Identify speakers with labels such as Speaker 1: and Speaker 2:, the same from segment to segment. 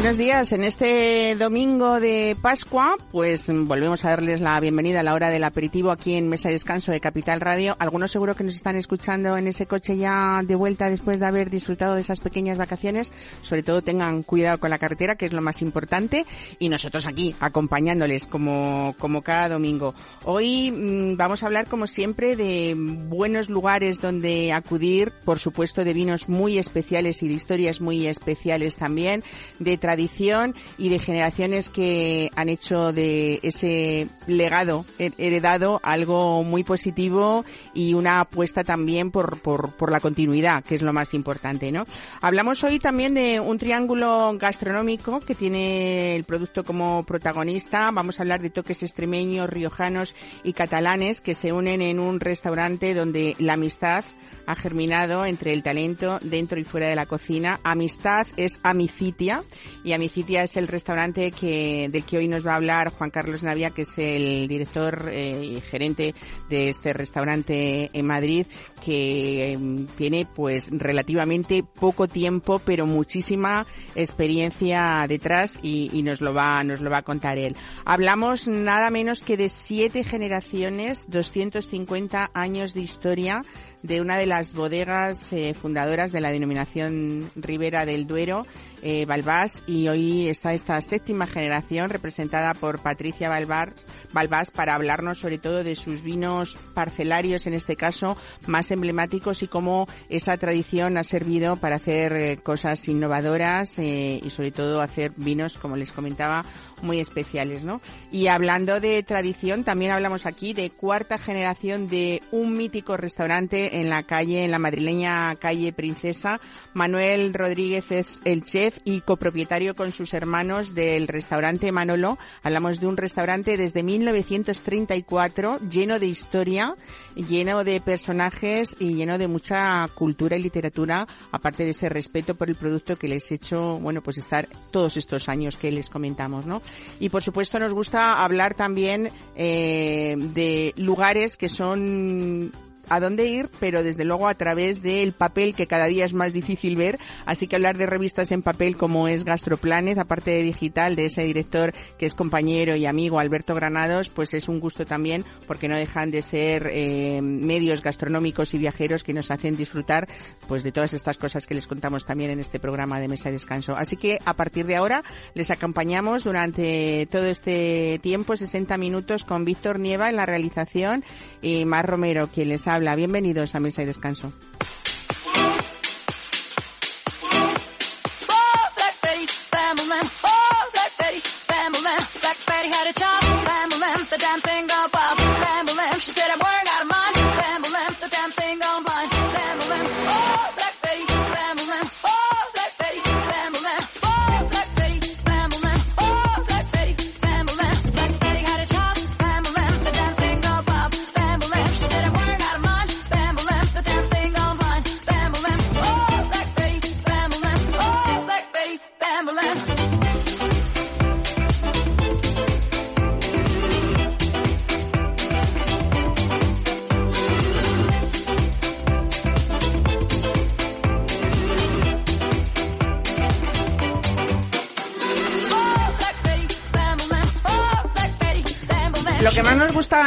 Speaker 1: Buenos días. En este domingo de Pascua, pues volvemos a darles la bienvenida a la hora del aperitivo aquí en Mesa de Descanso de Capital Radio. Algunos seguro que nos están escuchando en ese coche ya de vuelta después de haber disfrutado de esas pequeñas vacaciones. Sobre todo tengan cuidado con la carretera, que es lo más importante. Y nosotros aquí, acompañándoles como, como cada domingo. Hoy mm, vamos a hablar, como siempre, de buenos lugares donde acudir. Por supuesto, de vinos muy especiales y de historias muy especiales también. De tradición y de generaciones que han hecho de ese legado heredado algo muy positivo y una apuesta también por, por, la continuidad, que es lo más importante, ¿no? Hablamos hoy también de un triángulo gastronómico que tiene el producto como protagonista. Vamos a hablar de toques extremeños, riojanos y catalanes que se unen en un restaurante donde la amistad ha germinado entre el talento dentro y fuera de la cocina. Amistad es amicitia y Amicitia es el restaurante que, del que hoy nos va a hablar Juan Carlos Navia, que es el director eh, y gerente de este restaurante en Madrid, que em, tiene pues relativamente poco tiempo, pero muchísima experiencia detrás y, nos lo va, nos lo va a contar él. Hablamos nada menos que de siete generaciones, 250 años de historia de una de las bodegas eh, fundadoras de la denominación Ribera del Duero, eh, Balbás, y hoy está esta séptima generación representada por Patricia Balbás, Balbás para hablarnos sobre todo de sus vinos parcelarios, en este caso, más emblemáticos y cómo esa tradición ha servido para hacer eh, cosas innovadoras eh, y sobre todo hacer vinos, como les comentaba, muy especiales, ¿no? Y hablando de tradición, también hablamos aquí de cuarta generación de un mítico restaurante en la calle, en la madrileña calle Princesa. Manuel Rodríguez es el chef y copropietario con sus hermanos del restaurante Manolo. Hablamos de un restaurante desde 1934 lleno de historia, lleno de personajes y lleno de mucha cultura y literatura, aparte de ese respeto por el producto que les he hecho, bueno, pues estar todos estos años que les comentamos, ¿no? Y por supuesto nos gusta hablar también eh, de lugares que son a dónde ir, pero desde luego a través del papel que cada día es más difícil ver. Así que hablar de revistas en papel como es Gastroplanet, aparte de digital, de ese director que es compañero y amigo Alberto Granados, pues es un gusto también porque no dejan de ser eh, medios gastronómicos y viajeros que nos hacen disfrutar pues de todas estas cosas que les contamos también en este programa de Mesa de Descanso. Así que a partir de ahora les acompañamos durante todo este tiempo, 60 minutos, con Víctor Nieva en la realización y Mar Romero, quien les habla habla. Bienvenidos a Mesa y Descanso. Lo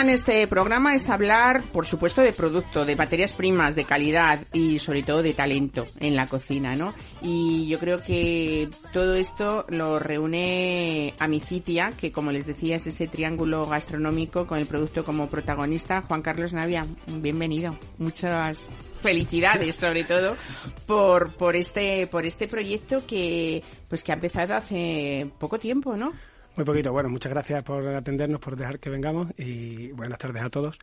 Speaker 1: en este programa es hablar, por supuesto, de producto, de materias primas, de calidad y sobre todo de talento en la cocina, ¿no? Y yo creo que todo esto lo reúne Amicitia, que como les decía es ese triángulo gastronómico con el producto como protagonista. Juan Carlos Navia, bienvenido. Muchas felicidades sobre todo por por este por este proyecto que pues que ha empezado hace poco tiempo, ¿no?
Speaker 2: Muy poquito. Bueno, muchas gracias por atendernos, por dejar que vengamos y buenas tardes a todos.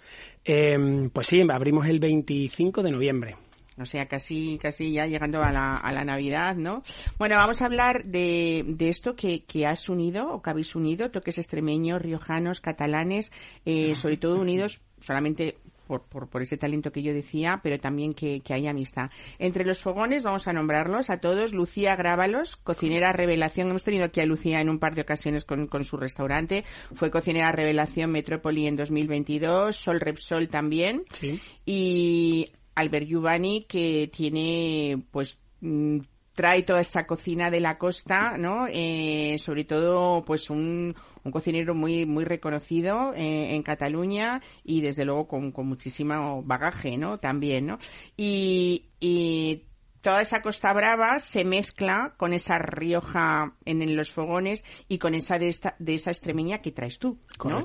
Speaker 2: Eh, pues sí, abrimos el 25 de noviembre.
Speaker 1: O sea, casi, casi ya llegando a la, a la Navidad, ¿no? Bueno, vamos a hablar de, de esto que, que has unido o que habéis unido, toques extremeños, riojanos, catalanes, eh, sobre todo unidos solamente por, por, ese talento que yo decía, pero también que, que hay amistad. Entre los fogones vamos a nombrarlos a todos. Lucía Grábalos, cocinera revelación. Hemos tenido aquí a Lucía en un par de ocasiones con, con su restaurante. Fue cocinera revelación Metrópoli en 2022. Sol Repsol también.
Speaker 2: Sí.
Speaker 1: Y Albert Giovanni, que tiene, pues, mm, trae toda esa cocina de la costa, ¿no? Eh, sobre todo, pues un, un cocinero muy muy reconocido eh, en Cataluña y desde luego con, con muchísimo bagaje, ¿no? También, ¿no? Y, y toda esa Costa Brava se mezcla con esa Rioja en, los fogones y con esa de, esta, de esa extremeña que traes tú. ¿no?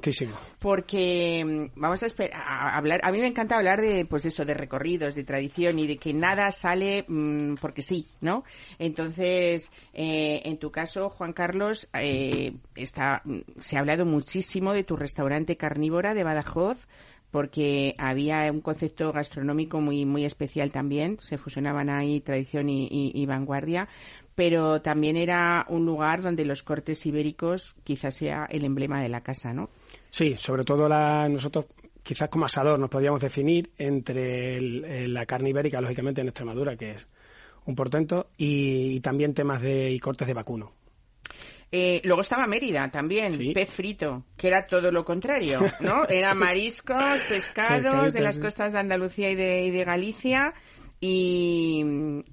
Speaker 1: Porque mm, vamos a, esperar, a hablar, a mí me encanta hablar de, pues eso, de recorridos, de tradición y de que nada sale mm, porque sí, ¿no? Entonces, eh, en tu caso, Juan Carlos, eh, está, mm, se ha hablado muchísimo de tu restaurante carnívora de Badajoz, porque había un concepto gastronómico muy, muy especial también, se fusionaban ahí tradición y, vanguardia, pero también era un lugar donde los cortes ibéricos quizás sea el emblema de la casa, ¿no?
Speaker 2: Sí, sobre todo la, nosotros quizás como asador nos podíamos definir entre la carne ibérica, lógicamente en Extremadura, que es un portento, y, también temas de y cortes de vacuno.
Speaker 1: Eh, luego estaba Mérida también, pez frito, que era todo lo contrario, ¿no? Era mariscos, pescados de las costas de Andalucía y de, y de Galicia. Y,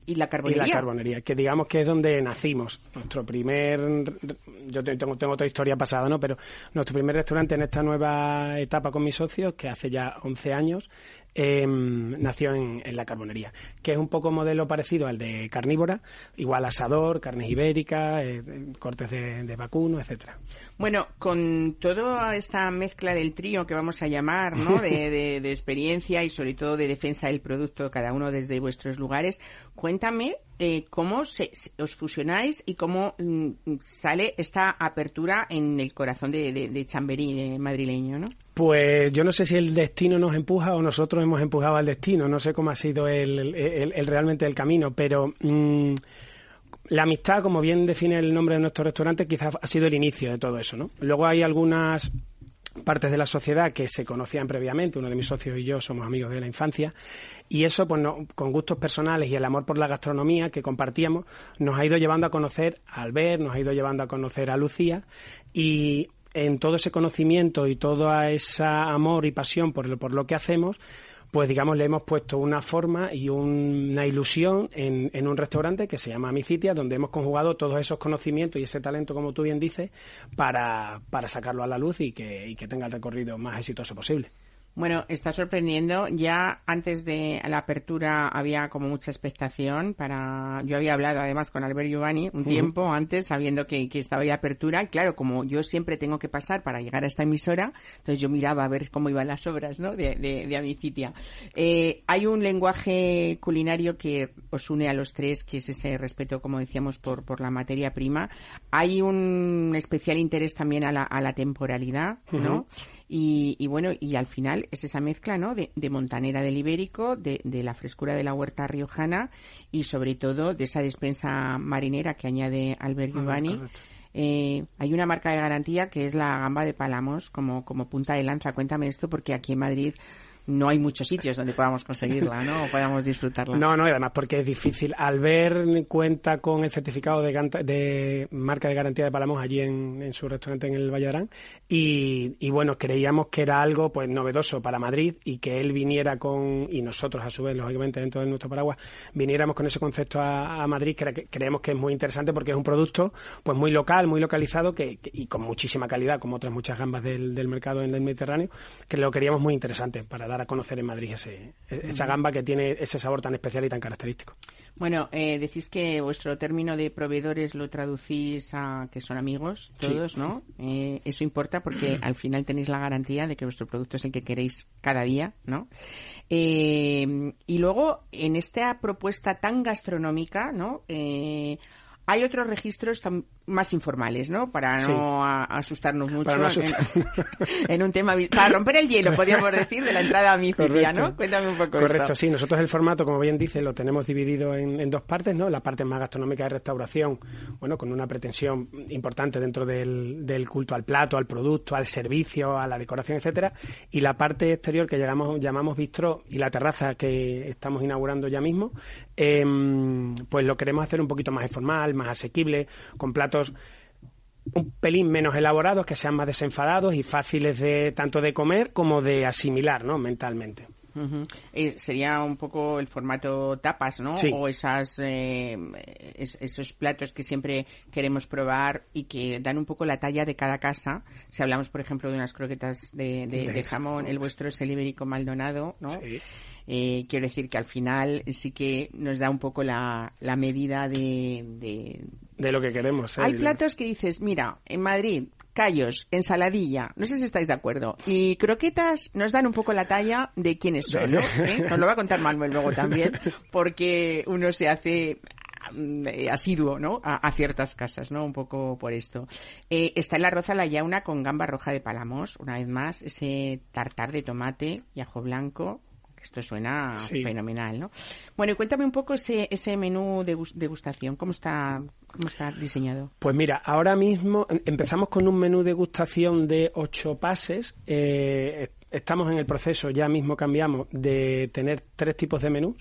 Speaker 1: la carbonería.
Speaker 2: Y la carbonería, que digamos que es donde nacimos. Nuestro primer, yo tengo, tengo otra historia pasada, ¿no? Pero nuestro primer restaurante en esta nueva etapa con mis socios, que hace ya 11 años, Em, nació en, la carbonería, que es un poco modelo parecido al de carnívora, igual asador, carnes ibéricas, eh, cortes de, vacuno, etcétera.
Speaker 1: Bueno, con toda esta mezcla del trío que vamos a llamar, ¿no? De, de experiencia y sobre todo de defensa del producto, cada uno desde vuestros lugares, cuéntame eh, cómo se, os fusionáis y cómo mm, sale esta apertura en el corazón de, de, Chamberí madrileño, ¿no?
Speaker 2: Pues yo no sé si el destino nos empuja o nosotros hemos empujado al destino, no sé cómo ha sido el, realmente el camino, pero mm, la amistad, como bien define el nombre de nuestro restaurante, quizás ha sido el inicio de todo eso, ¿no? Luego hay algunas partes de la sociedad que se conocían previamente, uno de mis socios y yo somos amigos de la infancia, y eso, pues con gustos personales y el amor por la gastronomía que compartíamos, nos ha ido llevando a conocer a Albert, nos ha ido llevando a conocer a Lucía, y en todo ese conocimiento y todo ese amor y pasión por por lo que hacemos, pues digamos le hemos puesto una forma y una ilusión en, en, un restaurante que se llama Amicitia, donde hemos conjugado todos esos conocimientos y ese talento, como tú bien dices, para, para sacarlo a la luz y que, y que tenga el recorrido más exitoso posible.
Speaker 1: Bueno, está sorprendiendo. Ya antes de la apertura había como mucha expectación para. Yo había hablado además con Albert Giovanni un tiempo antes, sabiendo que, que estaba ya apertura. Claro, como yo siempre tengo que pasar para llegar a esta emisora, entonces yo miraba a ver cómo iban las obras, ¿no? De, de, de Amicitia. Eh, hay un lenguaje culinario que os une a los tres, que es ese respeto, como decíamos, por, por la materia prima. Hay un especial interés también a la, a la temporalidad, ¿no? Y, bueno, y al final es esa mezcla, ¿no? De, montanera del ibérico, de, la frescura de la huerta riojana y sobre todo de esa despensa marinera que añade Albert Giovanni. Eh, hay una marca de garantía que es la gamba de Palamos como, como punta de lanza. Cuéntame esto porque aquí en Madrid no hay muchos sitios donde podamos conseguirla, ¿no? O podamos disfrutarla.
Speaker 2: No, no, y además porque es difícil. Al ver cuenta con el certificado de, marca de garantía de Palamos allí en, su restaurante en el Valladán y, y, bueno, creíamos que era algo pues novedoso para Madrid y que él viniera con, y nosotros a su vez, lógicamente dentro de nuestro paraguas, viniéramos con ese concepto a, Madrid, que, creemos que es muy interesante porque es un producto pues muy local, muy localizado que, y con muchísima calidad, como otras muchas gambas del, del mercado en el Mediterráneo, que lo queríamos muy interesante para dar a conocer en Madrid ese, esa gamba que tiene ese sabor tan especial y tan característico.
Speaker 1: Bueno, eh, decís que vuestro término de proveedores lo traducís a que son amigos todos, ¿no? Eh, eso importa porque al final tenéis la garantía de que vuestro producto es el que queréis cada día, ¿no? Eh, y luego, en esta propuesta tan gastronómica, ¿no? hay otros registros más informales, ¿no? Para no asustarnos mucho en, un tema para romper el hielo, podríamos decir, de la entrada a mi ¿no? Cuéntame un poco
Speaker 2: Correcto, sí. Nosotros el formato, como bien dice, lo tenemos dividido en, dos partes, ¿no? La parte más gastronómica de restauración, bueno, con una pretensión importante dentro del, del culto al plato, al producto, al servicio, a la decoración, etcétera, y la parte exterior que llamamos, llamamos bistró y la terraza que estamos inaugurando ya mismo, em, pues lo queremos hacer un poquito más informal, más asequible, con platos un pelín menos elaborados, que sean más desenfadados y fáciles de tanto de comer como de asimilar, ¿no? Mentalmente.
Speaker 1: Eh, sería un poco el formato tapas, ¿no? O esas, eh, esos platos que siempre queremos probar y que dan un poco la talla de cada casa. Si hablamos, por ejemplo, de unas croquetas de, jamón, el vuestro es el ibérico Maldonado, ¿no? Eh, quiero decir que al final sí que nos da un poco la, la medida de,
Speaker 2: de... lo que queremos.
Speaker 1: Hay platos que dices, mira, en Madrid callos, ensaladilla, no sé si estáis de acuerdo, y croquetas nos dan un poco la talla de quiénes son, ¿no? ¿Eh? Nos lo va a contar Manuel luego también, porque uno se hace mm, asiduo, ¿no? A, ciertas casas, ¿no? Un poco por esto. Eh, está en la roza la yauna con gamba roja de palamos, una vez más, ese tartar de tomate y ajo blanco, esto suena fenomenal, ¿no? Bueno, y cuéntame un poco ese, ese menú de degustación, ¿cómo está, ¿cómo está diseñado?
Speaker 2: Pues mira, ahora mismo em, empezamos con un menú de degustación de ocho pases. Eh, estamos en el proceso, ya mismo cambiamos, de tener tres tipos de menús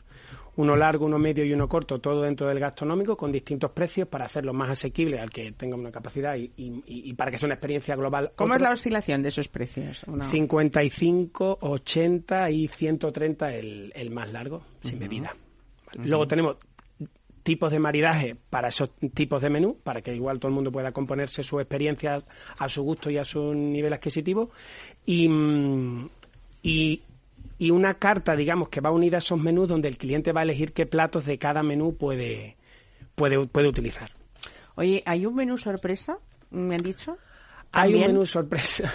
Speaker 2: uno largo, uno medio y uno corto, todo dentro del gastronómico, con distintos precios para hacerlo más asequible al que tenga una capacidad y, para que sea una experiencia global.
Speaker 1: ¿Cómo es la oscilación de esos precios?
Speaker 2: 55, 80 y 130 el, el más largo, sin bebida. Luego tenemos tipos de maridaje para esos tipos de menú, para que igual todo el mundo pueda componerse sus experiencias a su gusto y a su nivel adquisitivo. Y, mm, y y una carta, digamos, que va unida a esos menús donde el cliente va a elegir qué platos de cada menú puede, puede, puede utilizar.
Speaker 1: Oye, ¿hay un menú sorpresa? ¿Me han dicho?
Speaker 2: Hay un menú sorpresa.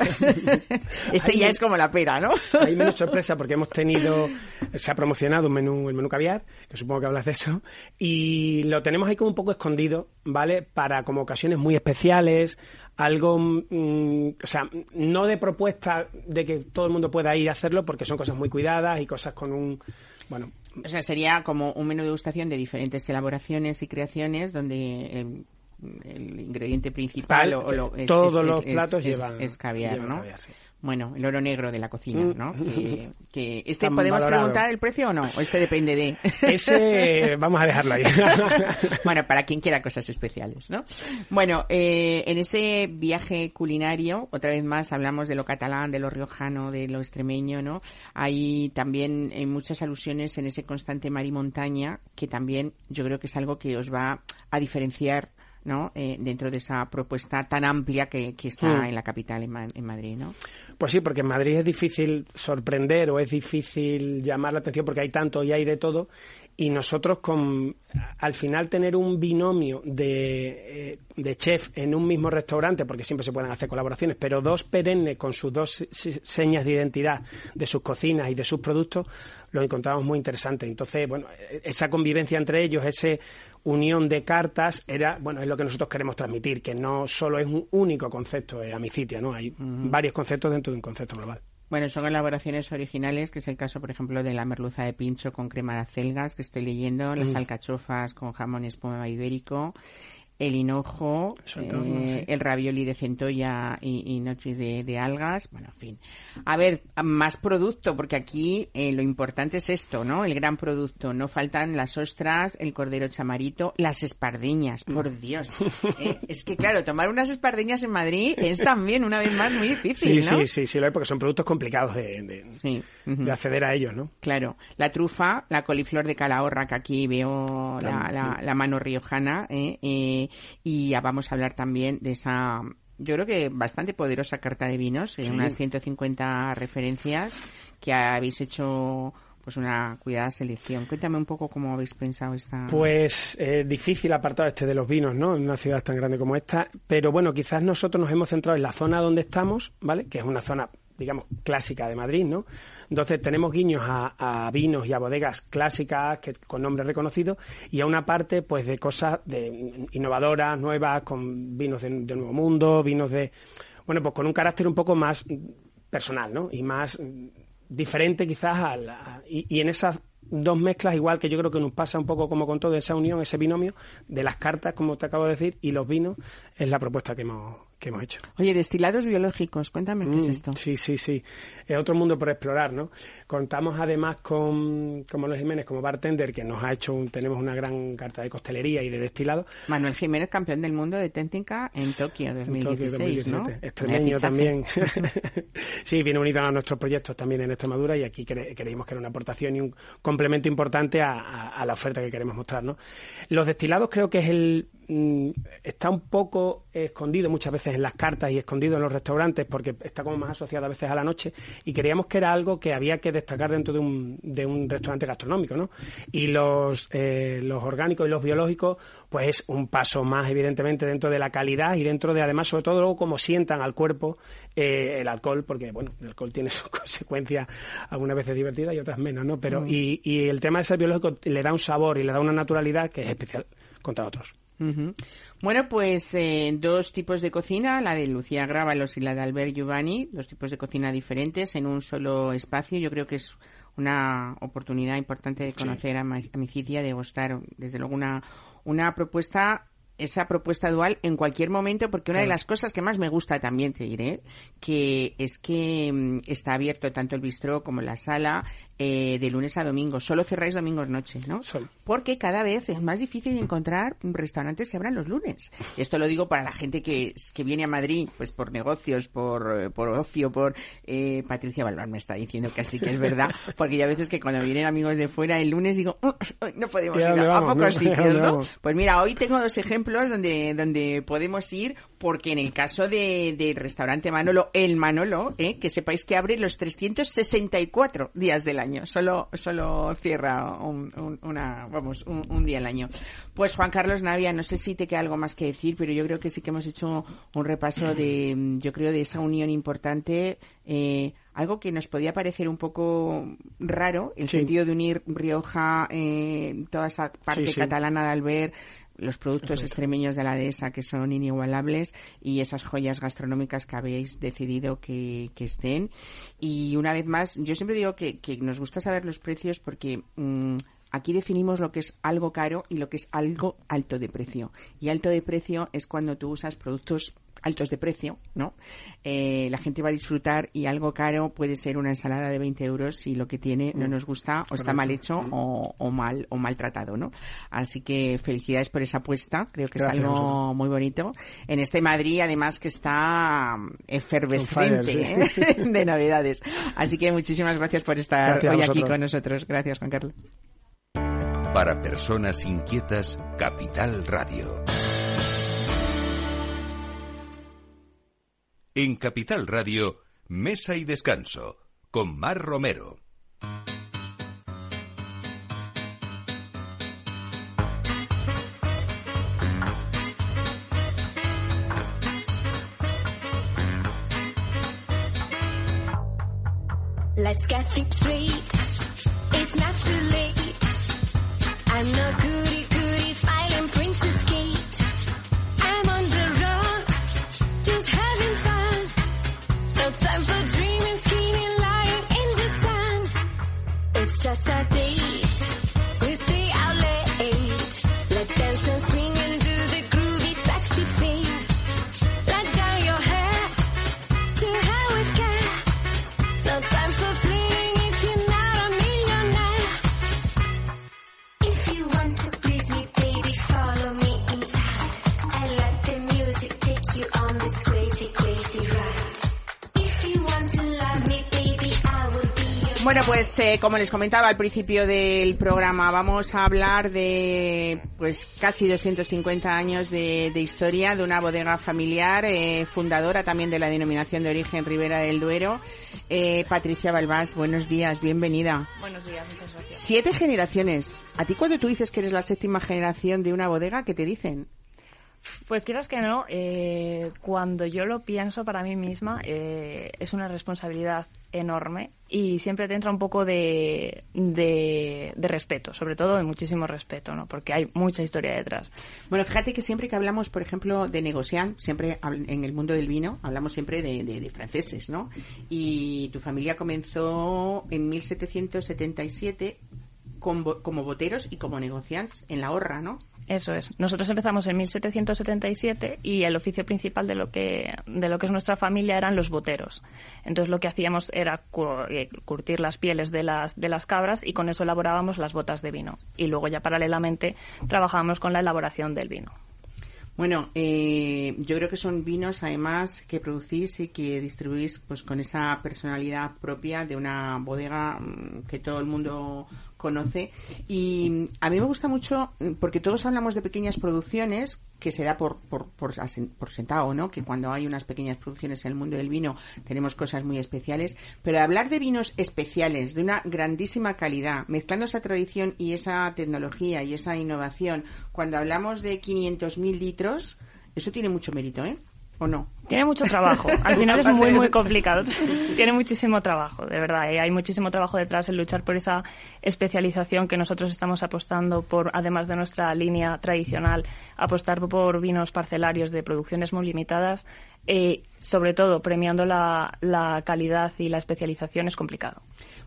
Speaker 1: este ya es como la pera, ¿no?
Speaker 2: hay un menú sorpresa porque hemos tenido, se ha promocionado un menú, el menú caviar, que supongo que hablas de eso, y lo tenemos ahí como un poco escondido, ¿vale? Para como ocasiones muy especiales, algo, mm, o sea, no de propuesta de que todo el mundo pueda ir a hacerlo, porque son cosas muy cuidadas y cosas con un, bueno.
Speaker 1: O sea, sería como un menú de degustación de diferentes elaboraciones y creaciones donde el, ingrediente principal o, lo,
Speaker 2: todos los platos llevan
Speaker 1: es caviar, ¿no? Bueno, el oro negro de la cocina, mm. ¿no? que, este podemos preguntar el precio o no, o este depende de.
Speaker 2: Ese vamos a dejarlo ahí.
Speaker 1: bueno, para quien quiera cosas especiales, ¿no? Bueno, eh, en ese viaje culinario, otra vez más hablamos de lo catalán, de lo riojano, de lo extremeño, ¿no? Hay también eh, muchas alusiones en ese constante mar y montaña, que también yo creo que es algo que os va a diferenciar ¿no? Eh, dentro de esa propuesta tan amplia que, está mm. en la capital, en, Madrid, ¿no?
Speaker 2: Pues sí, porque en Madrid es difícil sorprender o es difícil llamar la atención porque hay tanto y hay de todo y nosotros con al final tener un binomio de, eh, de, chef en un mismo restaurante, porque siempre se pueden hacer colaboraciones, pero dos perennes con sus dos señas de identidad de sus cocinas y de sus productos, lo encontramos muy interesante. Entonces, bueno, esa convivencia entre ellos, ese unión de cartas era, bueno, es lo que nosotros queremos transmitir, que no solo es un único concepto de amicitia, ¿no? Hay varios conceptos dentro de un concepto global.
Speaker 1: Bueno, son elaboraciones originales, que es el caso, por ejemplo, de la merluza de pincho con crema de acelgas, que estoy leyendo, las alcachofas con jamón espuma ibérico, el hinojo, eh, el ravioli de centolla y, noches de, algas, bueno, en fin. A ver, más producto, porque aquí eh, lo importante es esto, ¿no? El gran producto. No faltan las ostras, el cordero chamarito, las espardeñas, por mm. Dios. Eh, es que, claro, tomar unas espardeñas en Madrid es también, una vez más, muy difícil,
Speaker 2: sí, Sí, sí, sí, porque son productos complicados de, de, acceder a ellos, ¿no?
Speaker 1: Claro. La trufa, la coliflor de calahorra, que aquí veo la, la, mano riojana, eh, y ya vamos a hablar también de esa yo creo que bastante poderosa carta de vinos, en unas 150 referencias que habéis hecho pues una cuidada selección. Cuéntame un poco cómo habéis pensado esta.
Speaker 2: Pues eh, difícil apartado este de los vinos, ¿no? En una ciudad tan grande como esta, pero bueno, quizás nosotros nos hemos centrado en la zona donde estamos, ¿vale? Que es una zona digamos, clásica de Madrid, ¿no? Entonces tenemos guiños a, vinos y a bodegas clásicas que, con nombres reconocidos y a una parte, pues, de cosas de innovadoras, nuevas, con vinos de, Nuevo Mundo, vinos de, bueno, pues con un carácter un poco más personal, ¿no? Y más diferente quizás a y, y en esas dos mezclas, igual que yo creo que nos pasa un poco como con todo esa unión, ese binomio de las cartas, como te acabo de decir, y los vinos, es la propuesta que hemos, que hemos hecho.
Speaker 1: Oye, destilados biológicos, cuéntame qué es mm, esto.
Speaker 2: Sí, sí, sí. Es otro mundo por explorar, ¿no? Contamos además con, con Manuel Jiménez como bartender, que nos ha hecho, un, tenemos una gran carta de costelería y de destilado.
Speaker 1: Manuel Jiménez, campeón del mundo de técnica en Tokio 2016, ¿no?
Speaker 2: Extremeño también. sí, viene unido a nuestros proyectos también en Extremadura y aquí creímos que era una aportación y un complemento importante a, a la oferta que queremos mostrar, ¿no? Los destilados creo que es el Mm, está un poco escondido muchas veces en las cartas y escondido en los restaurantes porque está como más asociado a veces a la noche y creíamos que era algo que había que destacar dentro de un, de un restaurante gastronómico, ¿no? Y los, eh, los orgánicos y los biológicos, pues es un paso más evidentemente dentro de la calidad y dentro de además sobre todo luego cómo sientan al cuerpo eh, el alcohol, porque bueno, el alcohol tiene sus consecuencias algunas veces divertidas y otras menos, ¿no? Pero mm. y, y el tema de ser biológico le da un sabor y le da una naturalidad que es especial contra otros.
Speaker 1: Bueno, pues eh, dos tipos de cocina, la de Lucía Grábalos y la de Albert Giovanni, dos tipos de cocina diferentes en un solo espacio. Yo creo que es una oportunidad importante de conocer a, Micidia, de gustar, desde luego, una, una propuesta esa propuesta dual en cualquier momento, porque una de las cosas que más me gusta también, te diré, que es que mm, está abierto tanto el bistró como la sala eh, de lunes a domingo. Solo cerráis domingos noches, ¿no? Porque cada vez es más difícil encontrar restaurantes que abran los lunes. Esto lo digo para la gente que, que viene a Madrid, pues por negocios, por, por ocio, por... Eh, Patricia Balbán me está diciendo que sí que es verdad, porque ya a veces que cuando vienen amigos de fuera el lunes digo, no podemos ir a, pocos sitios, ¿no? Pues mira, hoy tengo dos ejemplos donde, donde podemos ir, porque en el caso de, del restaurante Manolo, el Manolo, ¿eh? que sepáis que abre los 364 días del año solo, solo cierra un, una, vamos, un, día al año. Pues Juan Carlos Navia, no sé si te queda algo más que decir, pero yo creo que sí que hemos hecho un repaso de, yo creo, de esa unión importante, eh, algo que nos podía parecer un poco raro, el sentido de unir Rioja, eh, toda esa parte catalana de Albert, los productos extremeños de la dehesa que son inigualables y esas joyas gastronómicas que habéis decidido que, estén. Y una vez más, yo siempre digo que, nos gusta saber los precios porque mm, aquí definimos lo que es algo caro y lo que es algo alto de precio. Y alto de precio es cuando tú usas productos altos de precio, ¿no? Eh, la gente va a disfrutar y algo caro puede ser una ensalada de 20 euros si lo que tiene no mm. nos gusta o está mal hecho mm. o, mal o maltratado, ¿no? Así que felicidades por esa apuesta, creo que es algo muy bonito. En este Madrid, además, que está efervescente ¿eh? de novedades. Así que muchísimas gracias por estar hoy aquí con nosotros. Gracias, Juan Carlos.
Speaker 3: Para personas inquietas, Capital Radio. En Capital Radio, Mesa y Descanso, con Mar Romero. Let's get it straight. It's not too late. I'm not goody goody smiling princess just a day.
Speaker 1: Bueno, pues eh, como les comentaba al principio del programa, vamos a hablar de pues casi 250 años de, historia de una bodega familiar, eh, fundadora también de la denominación de origen Ribera del Duero. Eh, Patricia Balbás, buenos días, bienvenida.
Speaker 4: Buenos días, muchas gracias.
Speaker 1: Siete generaciones. ¿A ti cuando tú dices que eres la séptima generación de una bodega, qué te dicen?
Speaker 4: Pues quieras que no, eh, cuando yo lo pienso para mí misma eh, es una responsabilidad enorme y siempre te entra un poco de, de, respeto, sobre todo de muchísimo respeto, ¿no? Porque hay mucha historia detrás.
Speaker 1: Bueno, fíjate que siempre que hablamos, por ejemplo, de negociar, siempre en el mundo del vino, hablamos siempre de, franceses, ¿no? Y tu familia comenzó en 1777 con bo- como boteros y como negociantes en la horra, ¿no?
Speaker 4: Eso es. Nosotros empezamos en 1777 y el oficio principal de lo que de lo que es nuestra familia eran los boteros. Entonces lo que hacíamos era eh, curtir las pieles de las de las cabras y con eso elaborábamos las botas de vino. Y luego ya paralelamente trabajábamos con la elaboración del vino.
Speaker 1: Bueno, eh, yo creo que son vinos además que producís y que distribuís pues con esa personalidad propia de una bodega mm, que todo el mundo conoce y a mí me gusta mucho mm, porque todos hablamos de pequeñas producciones que se da por, por, por, por sentado, ¿no? Que cuando hay unas pequeñas producciones en el mundo del vino tenemos cosas muy especiales, pero hablar de vinos especiales, de una grandísima calidad, mezclando esa tradición y esa tecnología y esa innovación, cuando hablamos de 500.000 litros, eso tiene mucho mérito, ¿eh? ¿O no?
Speaker 4: Tiene mucho trabajo. Al final es muy, muy complicado. Tiene muchísimo trabajo, de verdad. y Hay muchísimo trabajo detrás en luchar por esa especialización que nosotros estamos apostando por, además de nuestra línea tradicional, apostar por vinos parcelarios de producciones muy limitadas. eh, sobre todo, premiando la, la calidad y la especialización es complicado.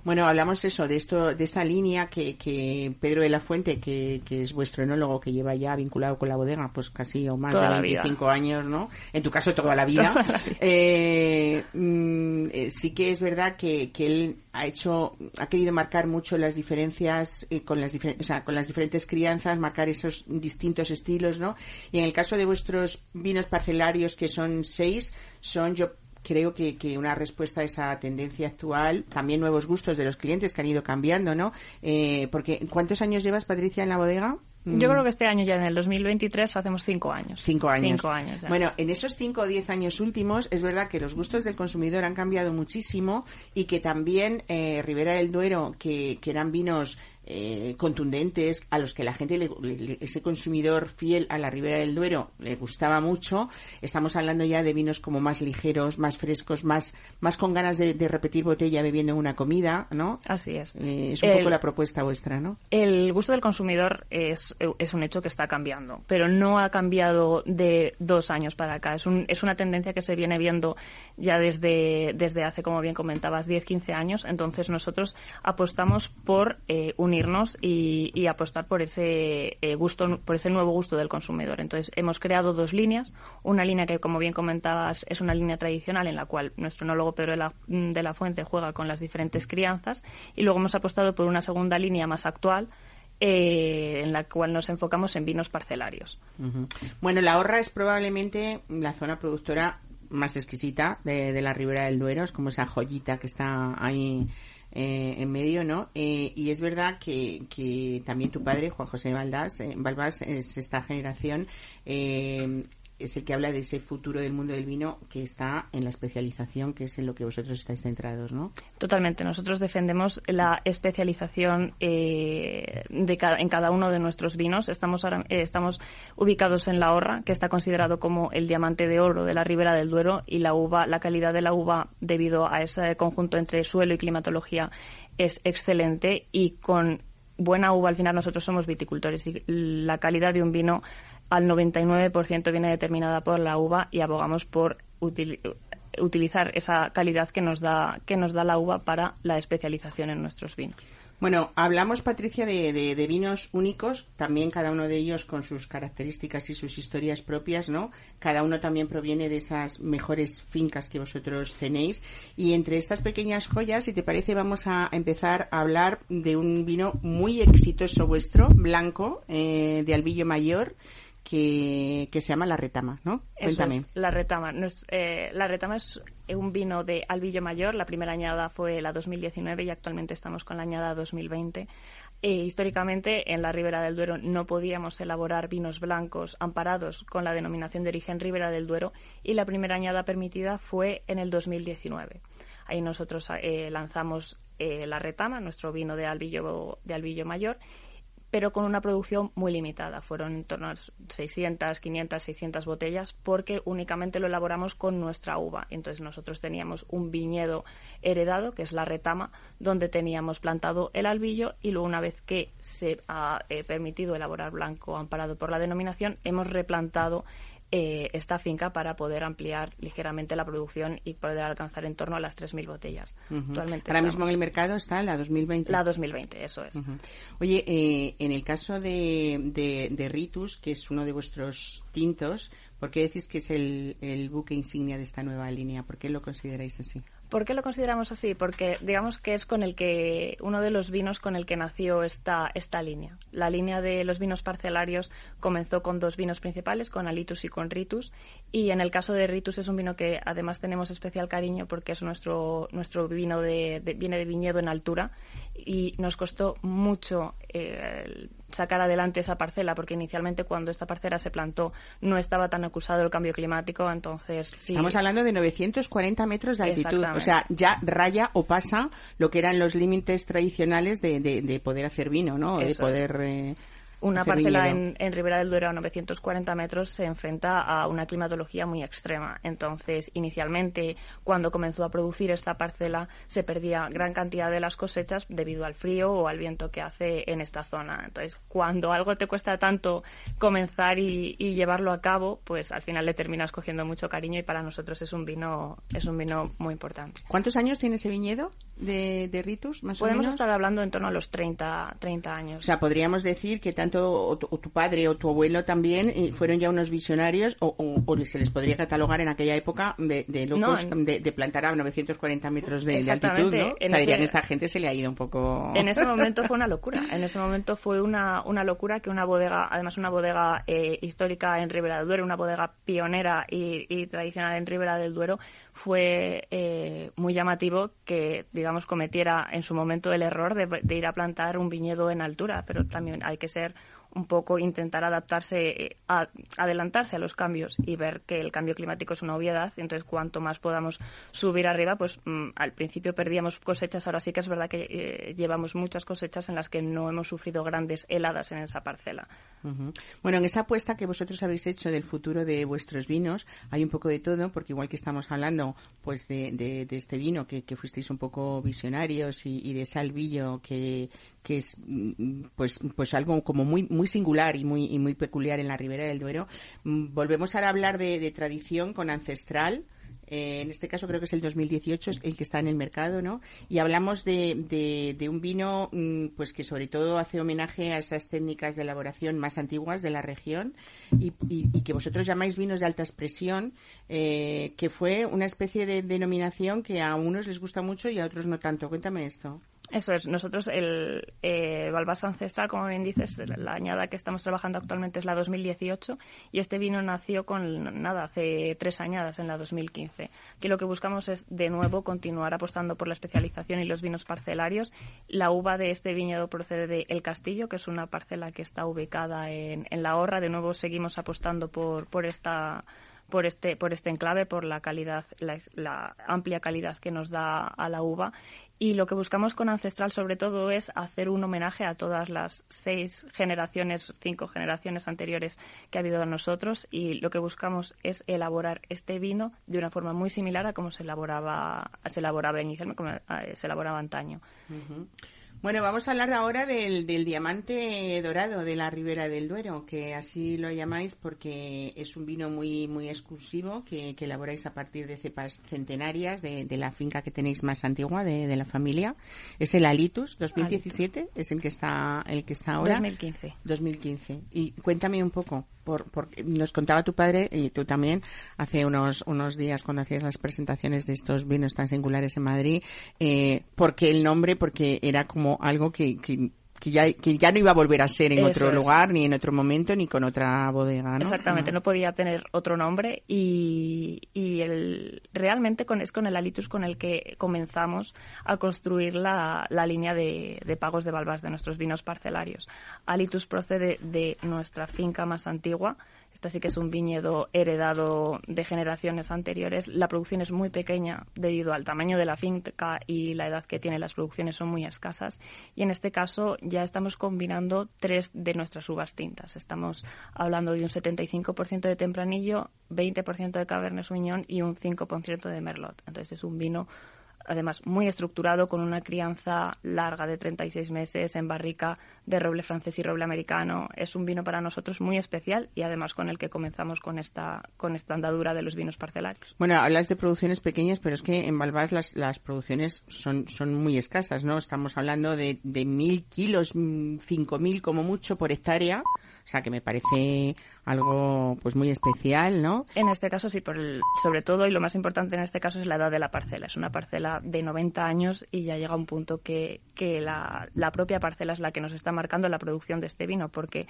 Speaker 1: Bueno, hablamos eso, de esto, de esta línea que, que Pedro de la Fuente, que, que es vuestro enólogo, que lleva ya vinculado con la bodega, pues casi o más
Speaker 4: Toda
Speaker 1: de
Speaker 4: la vida.
Speaker 1: 25 años, ¿no? En tu caso, toda la vida.
Speaker 4: Toda la vida.
Speaker 1: Eh, mm, eh, sí que es verdad que, que él ha hecho, ha querido marcar mucho las diferencias eh, con las diferentes, o sea, con las diferentes crianzas, marcar esos distintos estilos, ¿no? Y en el caso de vuestros vinos parcelarios, que son seis, son yo creo que, que una respuesta a esa tendencia actual, también nuevos gustos de los clientes que han ido cambiando, ¿no? Eh, porque ¿cuántos años llevas, Patricia, en la bodega?
Speaker 4: Yo
Speaker 1: Mm.
Speaker 4: creo que este año, ya en el 2023, hacemos cinco años.
Speaker 1: Cinco años.
Speaker 4: Cinco años ya.
Speaker 1: Bueno, en esos cinco o diez años últimos es verdad que los gustos del consumidor han cambiado muchísimo y que también eh, Ribera del Duero, que, que eran vinos eh, contundentes, a los que la gente, le- le- ese consumidor fiel a la Ribera del Duero le gustaba mucho, estamos hablando ya de vinos como más ligeros, más frescos, más, más con ganas de, de repetir botella bebiendo en una comida, ¿no?
Speaker 4: Así es.
Speaker 1: Eh, es un
Speaker 4: El-
Speaker 1: poco la propuesta vuestra, ¿no?
Speaker 4: El gusto del consumidor es, es un hecho que está cambiando, pero no ha cambiado de dos años para acá. Es, un, es una tendencia que se viene viendo ya desde, desde hace, como bien comentabas, 10, 15 años. Entonces nosotros apostamos por eh, unirnos y, y apostar por ese eh, gusto, por ese nuevo gusto del consumidor. Entonces hemos creado dos líneas. Una línea que, como bien comentabas, es una línea tradicional en la cual nuestro enólogo Pedro de la, de la Fuente juega con las diferentes crianzas y luego hemos apostado por una segunda línea más actual eh, en la cual nos enfocamos en vinos parcelarios.
Speaker 1: Ujú. Bueno, la Horra es probablemente la zona productora más exquisita de, de la Ribera del Duero, es como esa joyita que está ahí eh, en medio, ¿no? Eh, y es verdad que, que también tu padre, Juan José Baldas, eh, Balbás, es esta generación, eh, es el que habla de ese futuro del mundo del vino que está en la especialización, que es en lo que vosotros estáis centrados, ¿no?
Speaker 4: Totalmente. Nosotros defendemos la especialización eh, de cada, en cada uno de nuestros vinos. Estamos, ahora- eh, estamos ubicados en la Horra, que está considerado como el diamante de oro de la Ribera del Duero, y la uva, la calidad de la uva, debido a ese conjunto entre suelo y climatología, es excelente y con buena uva, al final nosotros somos viticultores y la calidad de un vino al 99% viene determinada por la uva y abogamos por util- utilizar esa calidad que nos da que nos da la uva para la especialización en nuestros vinos.
Speaker 1: Bueno, hablamos, Patricia, de, de- de vinos únicos, también cada uno de ellos con sus características y sus historias propias, ¿no? Cada uno también proviene de esas mejores fincas que vosotros tenéis. Y entre estas pequeñas joyas, si te parece, vamos a empezar a hablar de un vino muy exitoso vuestro, blanco, eh, de Albillo Mayor, que, que se llama La Retama, ¿no?
Speaker 4: Eso
Speaker 1: Cuéntame.
Speaker 4: es, la retama. Nos- eh, la retama es un vino de Albillo Mayor. La primera añada fue la 2019 y actualmente estamos con la añada 2020. Eh, históricamente, en la Ribera del Duero no podíamos elaborar vinos blancos amparados con la denominación de origen Ribera del Duero y la primera añada permitida fue en el 2019. Ahí nosotros eh, lanzamos eh, la retama, nuestro vino de Albillo, de Albillo Mayor, pero con una producción muy limitada. Fueron en torno a 600, 500, 600 botellas porque únicamente lo elaboramos con nuestra uva. Entonces nosotros teníamos un viñedo heredado, que es la retama, donde teníamos plantado el albillo y luego una vez que se ha eh, permitido elaborar blanco amparado por la denominación, hemos replantado eh, esta finca para poder ampliar ligeramente la producción y poder alcanzar en torno a las 3.000 botellas. Actualmente
Speaker 1: Ahora
Speaker 4: estamos-
Speaker 1: mismo en el mercado está la 2020.
Speaker 4: La 2020, eso es.
Speaker 1: Oye, eh, en el caso de, de, de Ritus, que es uno de vuestros tintos, ¿por qué decís que es el, el buque insignia de esta nueva línea? ¿Por qué lo consideráis así?
Speaker 4: ¿Por qué lo consideramos así? Porque digamos que es con el que uno de los vinos con el que nació esta esta línea. La línea de los vinos parcelarios comenzó con dos vinos principales, con Alitus y con Ritus, y en el caso de Ritus es un vino que además tenemos especial cariño porque es nuestro nuestro vino de, viene de viñedo en altura y nos costó mucho eh, sacar adelante esa parcela porque inicialmente cuando esta parcela se plantó no estaba tan acusado el cambio climático, entonces sí.
Speaker 1: Estamos hablando de 940 metros de altitud. O sea, ya raya o pasa lo que eran los límites tradicionales de, de, de poder hacer vino, ¿no? de
Speaker 4: es.
Speaker 1: poder. eh,
Speaker 4: Una parcela en Ribera del Duero a 940 metros se enfrenta a una climatología muy extrema. Entonces, inicialmente, cuando comenzó a producir esta parcela, se perdía gran cantidad de las cosechas debido al frío o al viento que hace en esta zona. Entonces, cuando algo te cuesta tanto comenzar y, y llevarlo a cabo, pues al final le terminas cogiendo mucho cariño y para nosotros es un vino, es un vino muy importante.
Speaker 1: ¿Cuántos años tiene ese viñedo de, de Ritus, más o
Speaker 4: Podemos
Speaker 1: menos?
Speaker 4: estar hablando en torno a los 30, 30 años.
Speaker 1: O sea, podríamos decir que tanto o tu, o tu padre o tu abuelo también eh, fueron ya unos visionarios o, o- o se les podría catalogar en aquella época de, de locos
Speaker 4: No, en-
Speaker 1: de, de plantar a 940 metros de, altitud, ¿no?
Speaker 4: En
Speaker 1: o sea, dirían,
Speaker 4: ese-
Speaker 1: esta gente se le ha ido un poco...
Speaker 4: En ese momento fue una locura. En ese momento fue una, una locura que una bodega, además una bodega eh, histórica en Ribera del Duero, una bodega pionera y, y tradicional en Ribera del Duero, fue eh, muy llamativo que, digamos, cometiera en su momento el error de, de ir a plantar un viñedo en altura, pero también hay que ser un poco intentar adaptarse, eh, a- adelantarse a los cambios y ver que el cambio climático es una obviedad. Entonces, cuanto más podamos subir arriba, pues mm, al principio perdíamos cosechas, ahora sí que es verdad que eh, llevamos muchas cosechas en las que no hemos sufrido grandes heladas en esa parcela.
Speaker 1: Ujú. Bueno, en esa apuesta que vosotros habéis hecho del futuro de vuestros vinos, hay un poco de todo, porque igual que estamos hablando pues de, de- de este vino, que, que fuisteis un poco visionarios y, y de ese albillo que, que es mm, pues pues algo como muy muy singular y muy y muy peculiar en la Ribera del Duero. Mm, Volvemos ahora a hablar de, tradición con ancestral. Eh, en este caso creo que es el 2018 es el que está en el mercado, ¿no? Y hablamos de, de, un vino mm, pues que sobre todo hace homenaje a esas técnicas de elaboración más antiguas de la región y, y- y que vosotros llamáis vinos de alta expresión, eh, que fue una especie de denominación que a unos les gusta mucho y a otros no tanto. Cuéntame esto.
Speaker 4: Eso es, nosotros el eh, Balbás Ancestral, como bien dices, la añada que estamos trabajando actualmente es la 2018 y este vino nació con nada, hace tres añadas en la 2015. Aquí lo que buscamos es de nuevo continuar apostando por la especialización y los vinos parcelarios. La uva de este viñedo procede de El Castillo, que es una parcela que está ubicada en, en La Horra. De nuevo seguimos apostando por, por esta por este por este enclave por la calidad la, amplia calidad que nos da a la uva. Y lo que buscamos con ancestral sobre todo es hacer un homenaje a todas las seis generaciones cinco generaciones anteriores que ha habido a nosotros. Y lo que buscamos es elaborar este vino de una forma muy similar a como se elaboraba se elaboraba inicialmente como eh, se elaboraba antaño
Speaker 1: Bueno, vamos a hablar ahora del, del diamante dorado de la Ribera del Duero, que así lo llamáis porque es un vino muy muy exclusivo que, que elaboráis a partir de cepas centenarias de, de la finca que tenéis más antigua de, de la familia. Es el Alitus 2017, es el que está el que está ahora.
Speaker 4: 2015
Speaker 1: 2015. Y cuéntame un poco, por, por- nos contaba tu padre y tú también hace unos unos días cuando hacías las presentaciones de estos vinos tan singulares en Madrid, eh, porque el nombre, porque era como algo que, que, que ya, que ya no iba a volver a ser en
Speaker 4: Eso
Speaker 1: otro
Speaker 4: es.
Speaker 1: lugar, ni en otro momento, ni con otra bodega, ¿no?
Speaker 4: Exactamente, no podía tener otro nombre y, y el, realmente con, es con el Alitus con el que comenzamos a construir la, la línea de, de, pagos de Balbás de nuestros vinos parcelarios. Alitus procede de nuestra finca más antigua. Esta sí que es un viñedo heredado de generaciones anteriores. La producción es muy pequeña debido al tamaño de la finca y la edad que tiene. Las producciones son muy escasas. Y en este caso ya estamos combinando tres de nuestras uvas tintas. Estamos hablando de un 75% de tempranillo, 20% de cabernet sauvignon y un 5% de merlot. Entonces es un vino además muy estructurado con una crianza larga de 36 meses en barrica de roble francés y roble americano. Es un vino para nosotros muy especial y además con el que comenzamos con esta con esta andadura de los vinos parcelarios.
Speaker 1: Bueno, hablas de producciones pequeñas, pero es que en Balbás las, las producciones son, son muy escasas, ¿no? Estamos hablando de, de mil kilos, cinco mil como mucho por hectárea. O sea, que me parece algo pues muy especial, ¿no?
Speaker 4: En este caso sí, por el, sobre todo y lo más importante en este caso es la edad de la parcela. Es una parcela de 90 años y ya llega un punto que, que la, la propia parcela es la que nos está marcando la producción de este vino, porque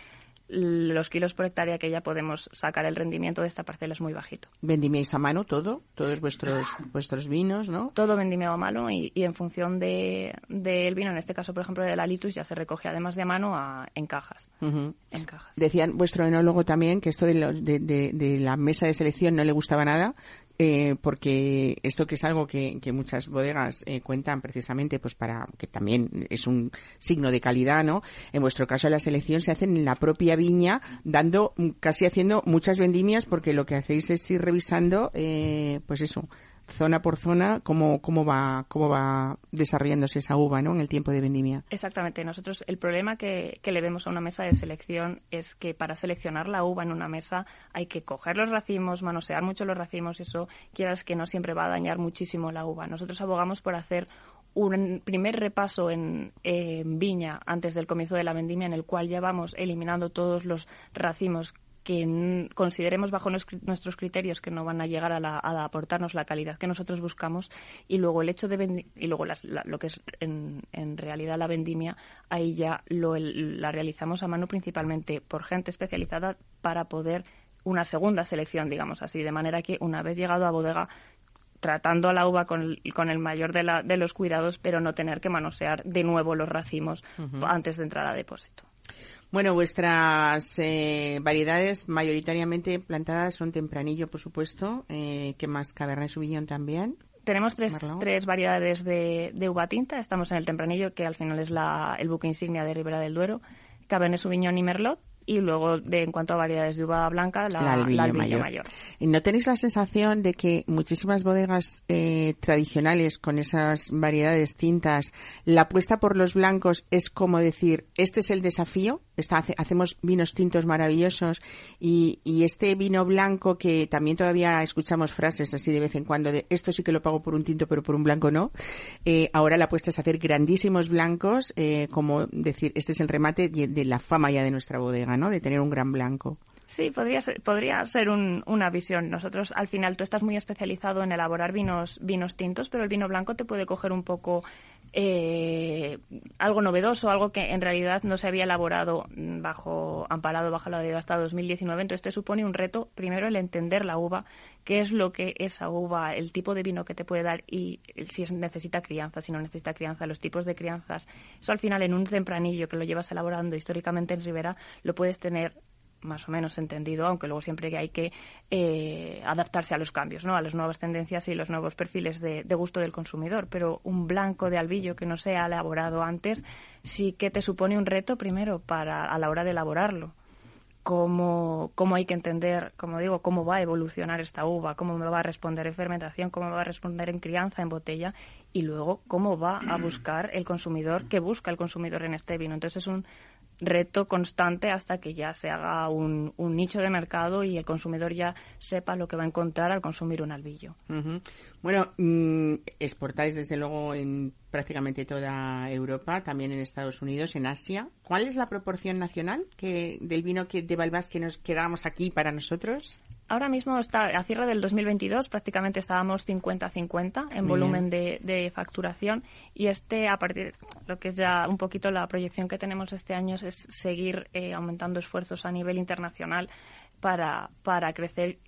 Speaker 4: los kilos por hectárea que ya podemos sacar el rendimiento de esta parcela es muy bajito.
Speaker 1: ¿Vendimiáis a mano todo? ¿Todos vuestros vuestros vinos, no?
Speaker 4: Todo vendimiado a mano y, y en función del de, vino, en este caso, por ejemplo, del Alitus, ya se recoge además de a mano a, en cajas.
Speaker 1: Uh -huh.
Speaker 4: En cajas.
Speaker 1: Decían vuestro enólogo también que esto de, lo, de, de, de, la mesa de selección no le gustaba nada, eh, porque esto que es algo que, que muchas bodegas eh, cuentan precisamente pues para que también es un signo de calidad, ¿no? En vuestro caso la selección se hace en la propia viña, dando casi haciendo muchas vendimias porque lo que hacéis es ir revisando, eh, pues eso, zona por zona cómo, cómo va cómo va desarrollándose esa uva ¿no? en el tiempo de vendimia.
Speaker 4: Exactamente. Nosotros el problema que, que, le vemos a una mesa de selección es que para seleccionar la uva en una mesa hay que coger los racimos, manosear mucho los racimos y eso quieras que no siempre va a dañar muchísimo la uva. Nosotros abogamos por hacer un primer repaso en, en viña antes del comienzo de la vendimia en el cual ya vamos eliminando todos los racimos que consideremos bajo nuestros criterios que no van a llegar a, la, a, aportarnos la calidad que nosotros buscamos y luego el hecho de y luego las, la, lo que es en, en, realidad la vendimia ahí ya lo, la realizamos a mano principalmente por gente especializada para poder una segunda selección digamos así de manera que una vez llegado a bodega tratando a la uva con, con el mayor de, la, de, los cuidados, pero no tener que manosear de nuevo los racimos uh -huh. antes de entrar a depósito.
Speaker 1: Bueno, vuestras eh, variedades mayoritariamente plantadas son tempranillo, por supuesto. Eh, ¿Qué más? Cabernet Sauvignon también.
Speaker 4: Tenemos tres, tres variedades de, de, uva tinta. Estamos en el tempranillo, que al final es la, el buque insignia de Ribera del Duero. Cabernet Sauvignon y Merlot y luego de en cuanto a variedades de uva blanca la,
Speaker 1: la albillo,
Speaker 4: la albillo
Speaker 1: mayor.
Speaker 4: mayor.
Speaker 1: ¿Y no tenéis la sensación de que muchísimas bodegas eh, tradicionales con esas variedades tintas la apuesta por los blancos es como decir este es el desafío Está, hacemos vinos tintos maravillosos y, y, este vino blanco que también todavía escuchamos frases así de vez en cuando de esto sí que lo pago por un tinto pero por un blanco no eh, ahora la apuesta es hacer grandísimos blancos eh, como decir este es el remate de, de la fama ya de nuestra bodega ¿no? De tener un gran blanco.
Speaker 4: Sí, podría ser, podría ser un, una visión. Nosotros, al final, tú estás muy especializado en elaborar vinos, vinos tintos, pero el vino blanco te puede coger un poco eh, algo novedoso, algo que en realidad no se había elaborado bajo, amparado bajo la ley hasta 2019. Entonces te supone un reto, primero, el entender la uva, qué es lo que esa uva, el tipo de vino que te puede dar y si es, necesita crianza, si no necesita crianza, los tipos de crianzas. Eso al final en un tempranillo que lo llevas elaborando históricamente en Ribera, lo puedes tener más o menos entendido, aunque luego siempre hay que eh, adaptarse a los cambios, ¿no? a las nuevas tendencias y los nuevos perfiles de, de, gusto del consumidor. Pero un blanco de albillo que no se ha elaborado antes sí que te supone un reto primero para a la hora de elaborarlo. Cómo, cómo hay que entender, como digo, cómo va a evolucionar esta uva, cómo me va a responder en fermentación, cómo me va a responder en crianza, en botella, y luego cómo va a buscar el consumidor, qué busca el consumidor en este vino. Entonces es un reto constante hasta que ya se haga un, un, nicho de mercado y el consumidor ya sepa lo que va a encontrar al consumir un albillo.
Speaker 1: Bueno, mmm, exportáis desde luego en prácticamente toda Europa, también en Estados Unidos, en Asia. ¿Cuál es la proporción nacional que del vino que de Balbás que nos quedamos aquí para nosotros?
Speaker 4: Ahora mismo está a cierre del 2022 prácticamente estábamos 50-50 en volumen de, de, facturación y este a partir lo que es ya un poquito la proyección que tenemos este año es seguir eh, aumentando esfuerzos a nivel internacional para, para crecer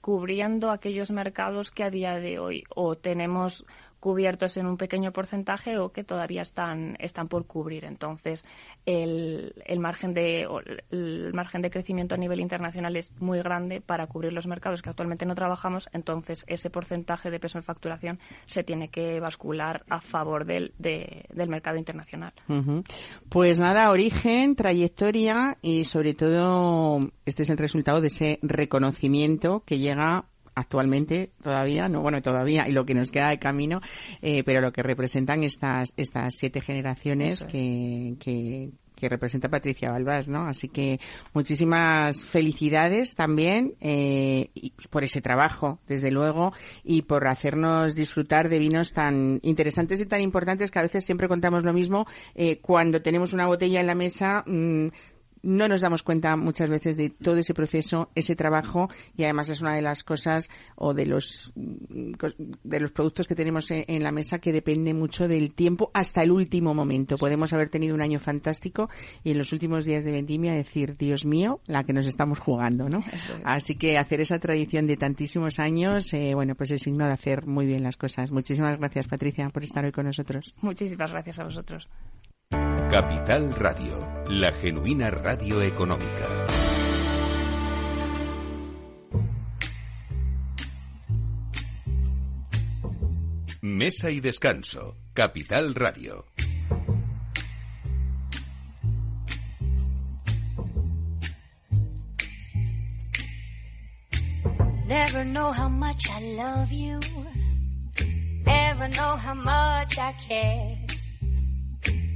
Speaker 4: cubriendo aquellos mercados que a día de hoy o tenemos cubiertos en un pequeño porcentaje o que todavía están, están por cubrir. Entonces, el, el, margen de, el margen de crecimiento a nivel internacional es muy grande para cubrir los mercados que actualmente no trabajamos. Entonces, ese porcentaje de peso en facturación se tiene que bascular a favor del, de, del mercado internacional.
Speaker 1: Pues nada, origen, trayectoria y sobre todo este es el resultado de ese reconocimiento que llega actualmente todavía, no bueno todavía y lo que nos queda de camino, eh, pero lo que representan estas estas siete generaciones que, que, que representa Patricia Balbás, ¿no? Así que muchísimas felicidades también eh, por ese trabajo, desde luego, y por hacernos disfrutar de vinos tan interesantes y tan importantes que a veces siempre contamos lo mismo eh, cuando tenemos una botella en la mesa. Mmm, no nos damos cuenta muchas veces de todo ese proceso, ese trabajo y además es una de las cosas o de los de los productos que tenemos en, la mesa que depende mucho del tiempo hasta el último momento. Podemos haber tenido un año fantástico y en los últimos días de vendimia decir, Dios mío, la que nos estamos jugando, ¿no? Así que hacer esa tradición de tantísimos años, eh, bueno, pues es signo de hacer muy bien las cosas. Muchísimas gracias, Patricia, por estar hoy con nosotros.
Speaker 4: Muchísimas gracias a vosotros.
Speaker 5: Capital Radio, la genuina radio económica. Mesa y descanso, Capital Radio.
Speaker 3: Never know how much I love you. Never know how much I care.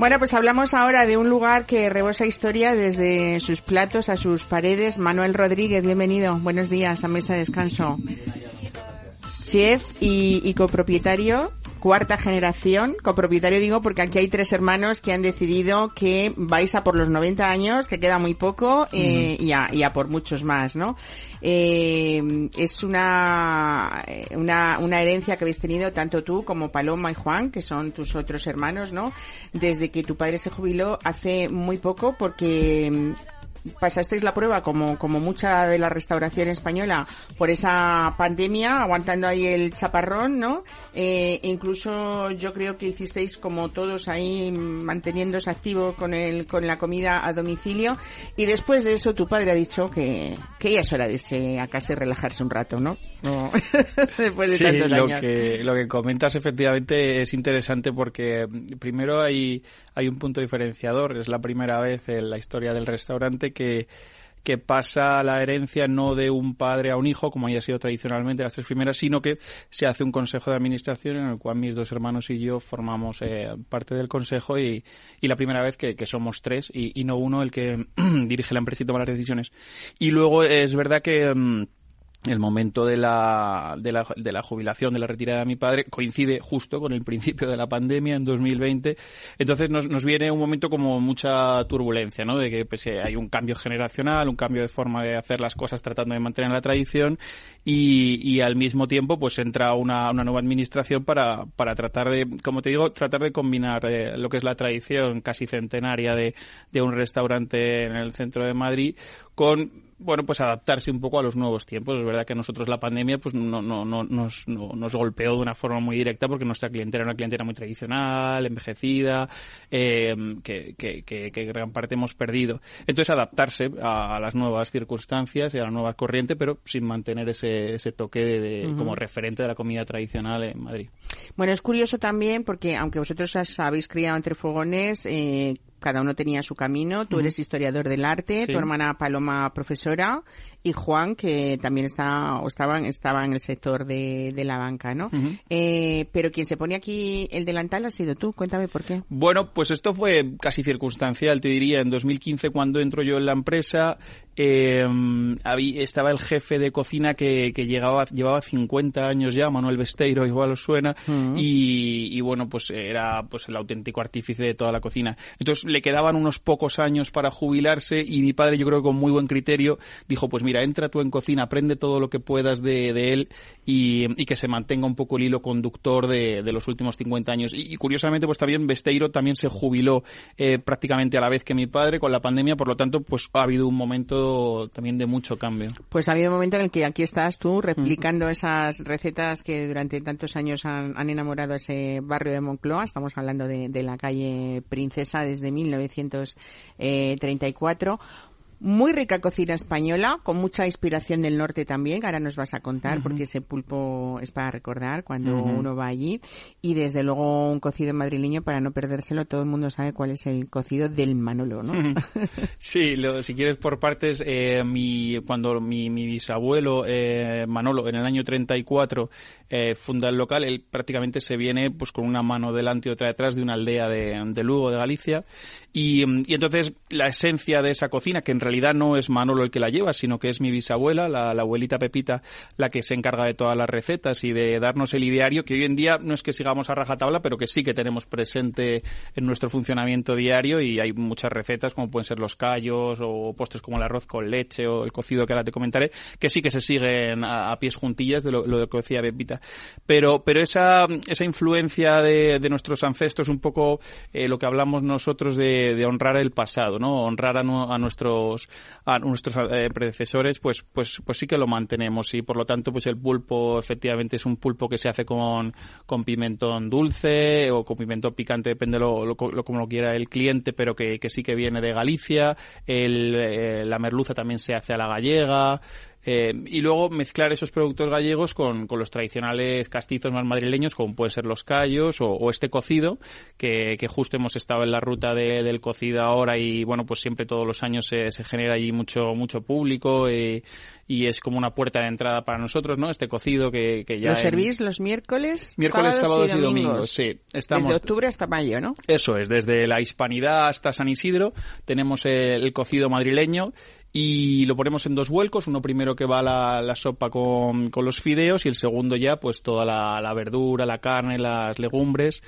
Speaker 1: Bueno, pues hablamos ahora de un lugar que rebosa historia desde sus platos a sus paredes. Manuel Rodríguez, bienvenido. Buenos días a Mesa de Descanso. Chef y, y copropietario cuarta generación, copropietario digo porque aquí hay tres hermanos que han decidido que vais a por los 90 años, que queda muy poco, eh, y, a, y, a, por muchos más, ¿no? Eh, es una, una, una herencia que habéis tenido tanto tú como Paloma y Juan, que son tus otros hermanos, ¿no? Desde que tu padre se jubiló hace muy poco porque pasasteis la prueba como, como mucha de la restauración española por esa pandemia, aguantando ahí el chaparrón, ¿no? Eh, incluso yo creo que hicisteis como todos ahí manteniéndose activo con el, con la comida a domicilio y después de eso tu padre ha dicho que, que ya es hora de irse a casa y relajarse un rato, ¿no? no.
Speaker 6: después de sí, tantos lo años. que, lo que comentas efectivamente es interesante porque primero hay, hay un punto diferenciador, es la primera vez en la historia del restaurante que que pasa la herencia no de un padre a un hijo, como haya sido tradicionalmente las tres primeras, sino que se hace un consejo de administración en el cual mis dos hermanos y yo formamos eh, parte del consejo y, y, la primera vez que, somos tres y, y, no uno el que dirige la empresa y toma las decisiones. Y luego es verdad que... El momento de la, de la, de la jubilación, de la retirada de mi padre, coincide justo con el principio de la pandemia en 2020. Entonces nos, nos viene un momento como mucha turbulencia, ¿no? De que pues, hay un cambio generacional, un cambio de forma de hacer las cosas tratando de mantener la tradición y, y al mismo tiempo pues entra una, una nueva administración para, para tratar de, como te digo, tratar de combinar eh, lo que es la tradición casi centenaria de, de un restaurante en el centro de Madrid con bueno, pues adaptarse un poco a los nuevos tiempos. Es verdad que a nosotros la pandemia pues no, no, no, nos, no, nos golpeó de una forma muy directa porque nuestra clientela era una clientela muy tradicional, envejecida, eh, que, que, que, que, gran parte hemos perdido. Entonces adaptarse a, a, las nuevas circunstancias y a la nueva corriente, pero sin mantener ese, ese toque de, de uh -huh. como referente de la comida tradicional en Madrid.
Speaker 1: Bueno, es curioso también porque aunque vosotros habéis criado entre fogones, eh, cada uno tenía su camino. Tú eres historiador del arte, sí. tu hermana Paloma profesora y Juan, que también está, o estaba, estaba en el sector de, de la banca, ¿no? eh, pero quien se pone aquí el delantal ha sido tú. Cuéntame por qué.
Speaker 6: Bueno, pues esto fue casi circunstancial, te diría. En 2015, cuando entro yo en la empresa, eh, estaba el jefe de cocina que, que llegaba, llevaba 50 años ya, Manuel Besteiro, igual os suena,
Speaker 1: Mm.
Speaker 6: y, y bueno, pues era pues el auténtico artífice de toda la cocina. Entonces le quedaban unos pocos años para jubilarse y mi padre, yo creo que con muy buen criterio, dijo, pues mira, entra tú en cocina, aprende todo lo que puedas de, de él y, y que se mantenga un poco el hilo conductor de, de los últimos 50 años. Y, y curiosamente, pues también Besteiro también se jubiló eh, prácticamente a la vez que mi padre con la pandemia, por lo tanto, pues ha habido un momento también de mucho cambio.
Speaker 1: Pues ha habido un momento en el que aquí estás tú replicando esas recetas que durante tantos años han, han enamorado ese barrio de Moncloa. Estamos hablando de, de la calle Princesa desde 1934. Muy rica cocina española, con mucha inspiración del norte también, que ahora nos vas a contar, porque ese pulpo es para recordar cuando uno va allí. Y desde luego un cocido madrileño, para no perdérselo, todo el mundo sabe cuál es el cocido del Manolo, ¿no?
Speaker 6: Sí, lo- si quieres por partes, eh, mi, cuando mi, mi bisabuelo eh, Manolo en el año 34 eh, funda el local, él prácticamente se viene pues con una mano delante y otra detrás de una aldea de, de Lugo, de Galicia, y, mm, y entonces la esencia de esa cocina, que en realidad no es Manolo el que la lleva, sino que es mi bisabuela, la, abuelita Pepita, la que se encarga de todas las recetas y de darnos el ideario, que hoy en día no es que sigamos a rajatabla, pero que sí que tenemos presente en nuestro funcionamiento diario y hay muchas recetas como pueden ser los callos o postres como el arroz con leche o el cocido que ahora te comentaré, que sí que se siguen a, a pies juntillas de lo, lo que decía Pepita. Pero, pero esa, esa influencia de, de nuestros ancestros, un poco eh, lo que hablamos nosotros de, honrar el pasado, ¿no? Honrar a nuestros a nuestros eh, predecesores, pues, pues, pues sí que lo mantenemos y por lo tanto, pues el pulpo efectivamente es un pulpo que se hace con, con pimentón dulce o con pimentón picante, depende lo, lo, lo- como lo quiera el cliente, pero que, que sí que viene de Galicia. El, eh, la merluza también se hace a la gallega. Eh, y luego mezclar esos productos gallegos con, con los tradicionales castizos más madrileños, como pueden ser los callos o, o este cocido, que, que justo hemos estado en la ruta de- del cocido ahora y bueno, pues siempre todos los años se, se genera allí mucho, mucho público eh, y es como una puerta de entrada para nosotros, ¿no? Este cocido que, que ya...
Speaker 1: ¿Lo
Speaker 6: en-
Speaker 1: servís los miércoles?
Speaker 6: Miércoles, sábados, y domingos,
Speaker 1: domingos.
Speaker 6: sí. Estamos,
Speaker 1: Desde octubre hasta mayo, ¿no?
Speaker 6: eso es, desde la hispanidad hasta San Isidro tenemos el, el cocido madrileño y lo ponemos en dos vuelcos, uno primero que va la, la sopa con, con los fideos y el segundo ya pues toda la, la verdura, la carne, las legumbres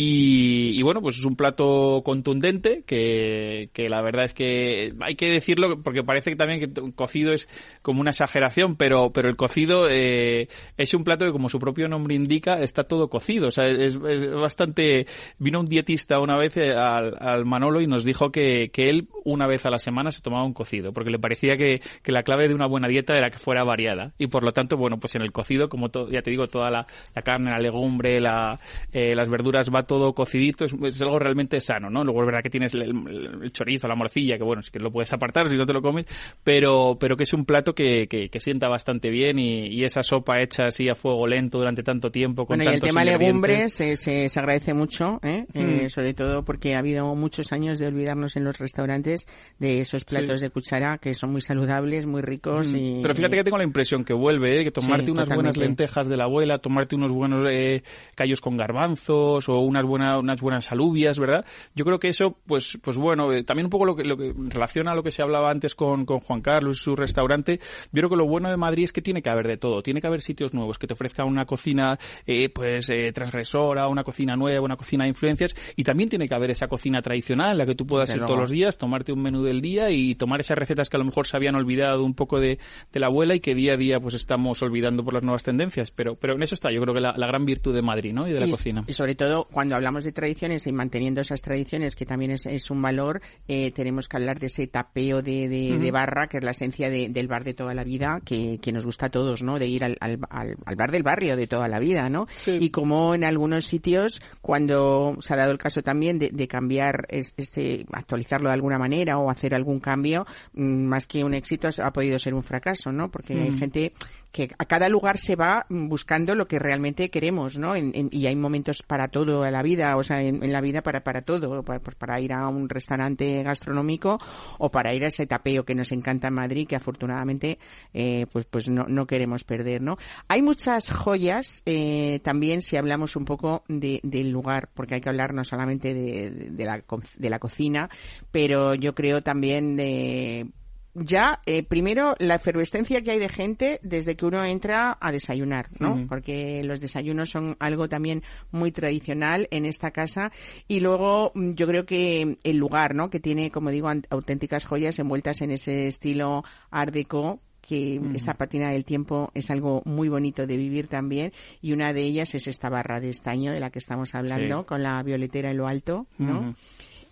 Speaker 6: y, y bueno pues es un plato contundente que, que la verdad es que hay que decirlo porque parece que también que cocido es como una exageración pero pero el cocido eh, es un plato que como su propio nombre indica está todo cocido. O sea es, es bastante vino un dietista una vez eh, al, al Manolo y nos dijo que, que él una vez a la semana se tomaba un cocido porque le parecía que, que la clave de una buena dieta era que fuera variada. Y por lo tanto bueno pues en el cocido como to- ya te digo toda la, la carne la legumbre la, eh, las verduras va todo cocidito es, es algo realmente sano no luego es verdad que tienes el, el- el chorizo la morcilla que bueno es que lo puedes apartar si no te lo comes pero pero que es un plato que, que, que sienta bastante bien y, y esa sopa hecha así a fuego lento durante tanto tiempo con
Speaker 1: Bueno, y el tema legumbres se, se, se agradece mucho, ¿eh? Eh,
Speaker 6: Mm.
Speaker 1: sobre todo porque ha habido muchos años de olvidarnos en los restaurantes de esos platos de cuchara que son muy saludables, muy ricos y...
Speaker 6: Mm. Pero fíjate que tengo la impresión que vuelve, ¿eh? que tomarte
Speaker 1: Sí,
Speaker 6: unas buenas
Speaker 1: totalmente.
Speaker 6: lentejas de la abuela, tomarte unos buenos eh, callos con garbanzos o unas buenas unas buenas alubias, ¿verdad? Yo creo que eso, pues pues bueno, eh, también un poco lo que, lo que relaciona a lo que se hablaba antes con, con Juan Carlos y su restaurante. Yo creo que lo bueno de Madrid es que tiene que haber de todo, tiene que haber sitios nuevos que te ofrezcan una cocina eh, pues eh, transgresora, una cocina nueva, una cocina de influencias y también tiene que haber esa cocina tradicional en la que tú puedas ir todos los días, tomarte un menú del día y tomar esas recetas que a lo mejor se habían olvidado un poco de, de la abuela y que día a día pues estamos olvidando por las nuevas tendencias. Pero, pero en eso está, yo creo que la, la gran virtud de Madrid, ¿no? Y de la
Speaker 1: y,
Speaker 6: cocina.
Speaker 1: y sobre todo cuando hablamos de tradiciones y manteniendo esas tradiciones que también es, es un valor eh, tenemos que hablar de ese tapeo de, de, de barra que es la esencia de- del bar de toda la vida que, que nos gusta a todos no de ir al, al, al- bar del barrio de toda la vida no
Speaker 6: Sí.
Speaker 1: y como en algunos sitios cuando se ha dado el caso también de, de cambiar es- este actualizarlo de alguna manera o hacer algún cambio mm, más que un éxito ha podido ser un fracaso no porque hay gente que a cada lugar se va buscando lo que realmente queremos, ¿no? y hay momentos para todo en la vida, o sea, en, la vida para, para todo, para, pues para ir a un restaurante gastronómico o para ir a ese tapeo que nos encanta en Madrid, que afortunadamente, eh, pues, pues no, no queremos perder, ¿no? Hay muchas joyas, eh, también si hablamos un poco de, del lugar, porque hay que hablar no solamente de, de, la, de la cocina, pero yo creo también de ya, eh, primero, la efervescencia que hay de gente desde que uno entra a desayunar, ¿no? Porque los desayunos son algo también muy tradicional en esta casa. Y luego, mm, yo creo que el lugar, ¿no? Que tiene, como digo, auténticas joyas envueltas en ese estilo art deco, que esa patina del tiempo es algo muy bonito de vivir también y una de ellas es esta barra de estaño de la que estamos hablando con la violetera en lo alto, ¿no?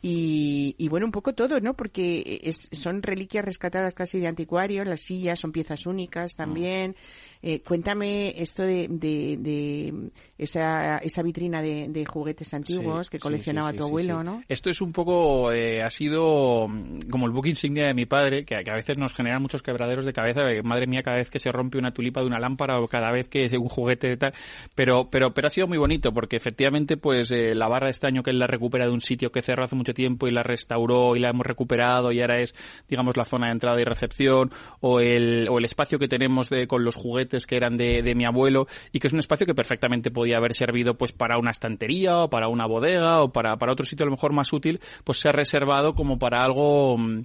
Speaker 1: Y, bueno, un poco todo, ¿no? Porque es, son reliquias rescatadas casi de anticuarios, las sillas son piezas únicas también. Eh, cuéntame esto de, de, esa, esa vitrina de, juguetes antiguos que coleccionaba tu abuelo, ¿no?
Speaker 6: Esto es un poco, eh, ha sido mm, como el book insignia de mi padre, que, a veces nos genera muchos quebraderos de cabeza. Madre mía, cada vez que se rompe una tulipa de una lámpara o cada vez que es un juguete de tal. Pero, pero, pero ha sido muy bonito porque efectivamente, pues eh, la barra de estaño que él la recupera de un sitio que cerró hace mucho tiempo y la restauró y la hemos recuperado y ahora es, digamos, la zona de entrada y recepción o el, o el espacio que tenemos de, con los juguetes que eran de, de, mi abuelo y que es un espacio que perfectamente podía haber servido pues para una estantería o para una bodega o para, para otro sitio a lo mejor más útil, pues se ha reservado como para algo... Mm,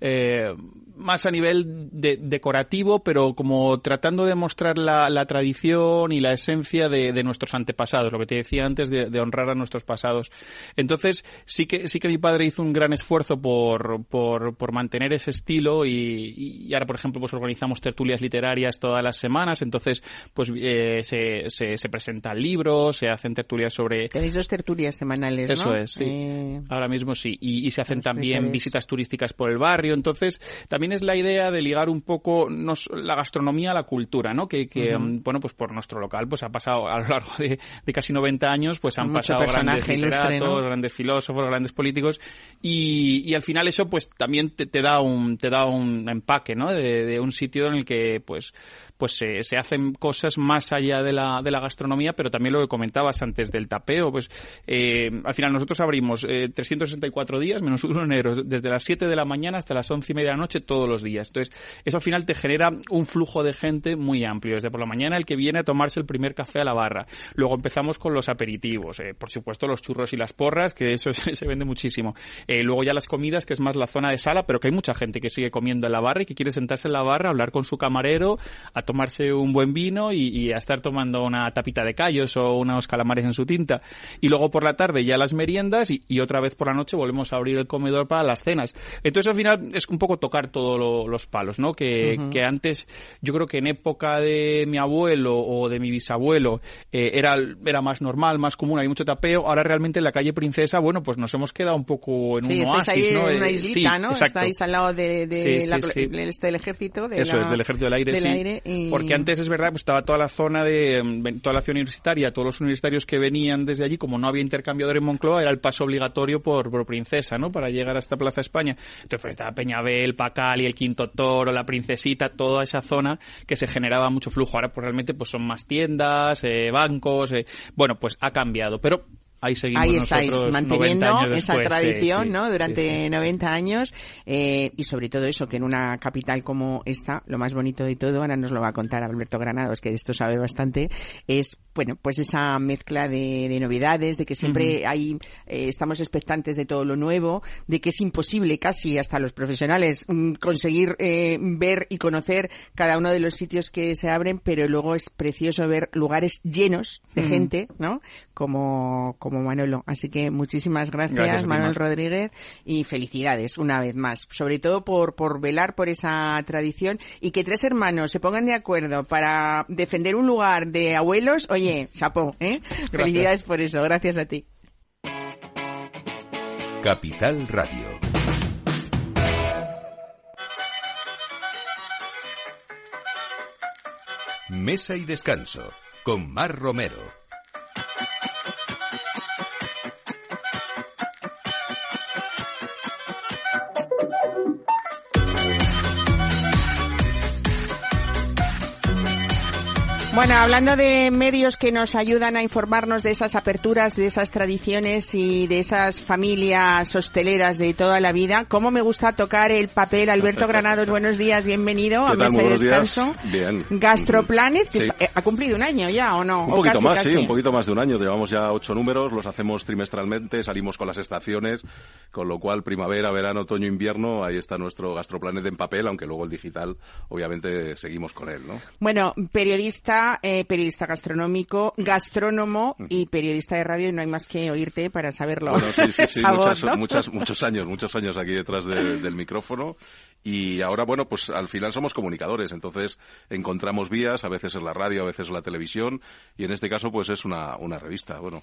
Speaker 6: eh, más a nivel de, decorativo, pero como tratando de mostrar la, la tradición y la esencia de, de, nuestros antepasados, lo que te decía antes de, de, honrar a nuestros pasados. Entonces, sí que, sí que mi padre hizo un gran esfuerzo por, por, por mantener ese estilo y, y, ahora, por ejemplo, pues organizamos tertulias literarias todas las semanas, entonces, pues eh, se, se, se, presentan libros, se hacen tertulias sobre...
Speaker 1: Tenéis dos tertulias semanales,
Speaker 6: Eso es, sí. Eh... Ahora mismo sí. Y, y se hacen también visitas turísticas por el barrio, entonces también también es la idea de ligar un poco nos, la gastronomía a la cultura, ¿no? Que, que um, bueno, pues por nuestro local pues ha pasado a lo largo de, de casi 90 años, pues han Mucho pasado grandes literatos, grandes filósofos, grandes políticos y, y, al final eso pues también te, te, da un te da un empaque, ¿no? De, de un sitio en el que pues pues se, se, hacen cosas más allá de la, de la gastronomía, pero también lo que comentabas antes del tapeo, pues eh, al final nosotros abrimos eh, 364 días menos uno enero, desde las 7 de la mañana hasta las 11 y media de la noche todos los días. Entonces, eso al final te genera un flujo de gente muy amplio, desde por la mañana el que viene a tomarse el primer café a la barra. Luego empezamos con los aperitivos, eh, por supuesto los churros y las porras, que eso se vende muchísimo. Eh, luego ya las comidas, que es más la zona de sala, pero que hay mucha gente que sigue comiendo en la barra y que quiere sentarse en la barra, hablar con su camarero, a tomarse un buen vino y, y, a estar tomando una tapita de callos o unos calamares en su tinta. Y luego por la tarde ya las meriendas y, y otra vez por la noche volvemos a abrir el comedor para las cenas. Entonces al final es un poco tocar todos lo, los palos, ¿no? Que, uh -huh. que, antes yo creo que en época de mi abuelo o de mi bisabuelo eh, era, era más normal, más común, hay mucho tapeo. Ahora realmente en la calle Princesa, bueno, pues nos hemos quedado un poco en
Speaker 1: sí,
Speaker 6: un oasis,
Speaker 1: ahí
Speaker 6: ¿no?
Speaker 1: En una islita, sí, ¿no?
Speaker 6: Exacto.
Speaker 1: Estáis al lado de, de
Speaker 6: sí,
Speaker 1: la,
Speaker 6: sí,
Speaker 1: este, del ejército. De
Speaker 6: Eso
Speaker 1: la,
Speaker 6: es, del ejército del aire,
Speaker 1: del
Speaker 6: sí.
Speaker 1: Aire y...
Speaker 6: Porque antes es verdad, pues estaba toda la zona de mm, toda la ciudad universitaria, todos los universitarios que venían desde allí, como no había intercambiador en Moncloa, era el paso obligatorio por, por Princesa, ¿no? Para llegar hasta Plaza España. Entonces, pues estaba Peñabel, Pacal y el Quinto Toro, la Princesita, toda esa zona que se generaba mucho flujo. Ahora, pues realmente, pues son más tiendas, eh, bancos, eh, bueno, pues ha cambiado. Pero ahí seguimos
Speaker 1: ahí estáis
Speaker 6: nosotros
Speaker 1: manteniendo esa tradición
Speaker 6: sí,
Speaker 1: no durante
Speaker 6: sí,
Speaker 1: 90 años eh, y sobre todo eso que en una capital como esta lo más bonito de todo ahora nos lo va a contar Alberto Granados que de esto sabe bastante es bueno pues esa mezcla de, de novedades de que siempre uh -huh. hay eh, estamos expectantes de todo lo nuevo de que es imposible casi hasta los profesionales mm, conseguir eh, ver y conocer cada uno de los sitios que se abren pero luego es precioso ver lugares llenos de uh -huh. gente no como, como Manolo. Así que muchísimas gracias, gracias Manuel Rodríguez, y felicidades una vez más, sobre todo por, por velar por esa tradición y que tres hermanos se pongan de acuerdo para defender un lugar de abuelos. Oye, chapó, ¿eh? Gracias. Felicidades por eso, gracias a ti.
Speaker 5: Capital Radio. Mesa y descanso con Mar Romero.
Speaker 1: Bueno, hablando de medios que nos ayudan a informarnos de esas aperturas, de esas tradiciones y de esas familias hosteleras de toda la vida, ¿cómo me gusta tocar el papel? Alberto Granados, buenos días, bienvenido a Mesa de Descanso.
Speaker 7: Bien.
Speaker 1: Gastroplanet, que está- eh, ha cumplido un año ya, ¿o no?
Speaker 7: Un
Speaker 1: O
Speaker 7: poquito
Speaker 1: casi,
Speaker 7: más,
Speaker 1: casi.
Speaker 7: sí, un poquito más de un año. Llevamos ya ocho números, los hacemos trimestralmente, salimos con las estaciones, con lo cual primavera, verano, otoño, invierno, ahí está nuestro Gastroplanet en papel, aunque luego el digital, obviamente, seguimos con él, ¿no?
Speaker 1: Bueno, periodista, eh, periodista gastronómico, gastrónomo y periodista de radio, y no hay más que oírte para saberlo.
Speaker 7: Bueno, sí, sí, sí, muchas,
Speaker 1: ¿no?
Speaker 7: muchas- muchos años, muchos años aquí detrás de- del micrófono. Y ahora, bueno, pues al final somos comunicadores, entonces encontramos vías, a veces en la radio, a veces en la televisión, y en este caso, pues es una, una revista, bueno.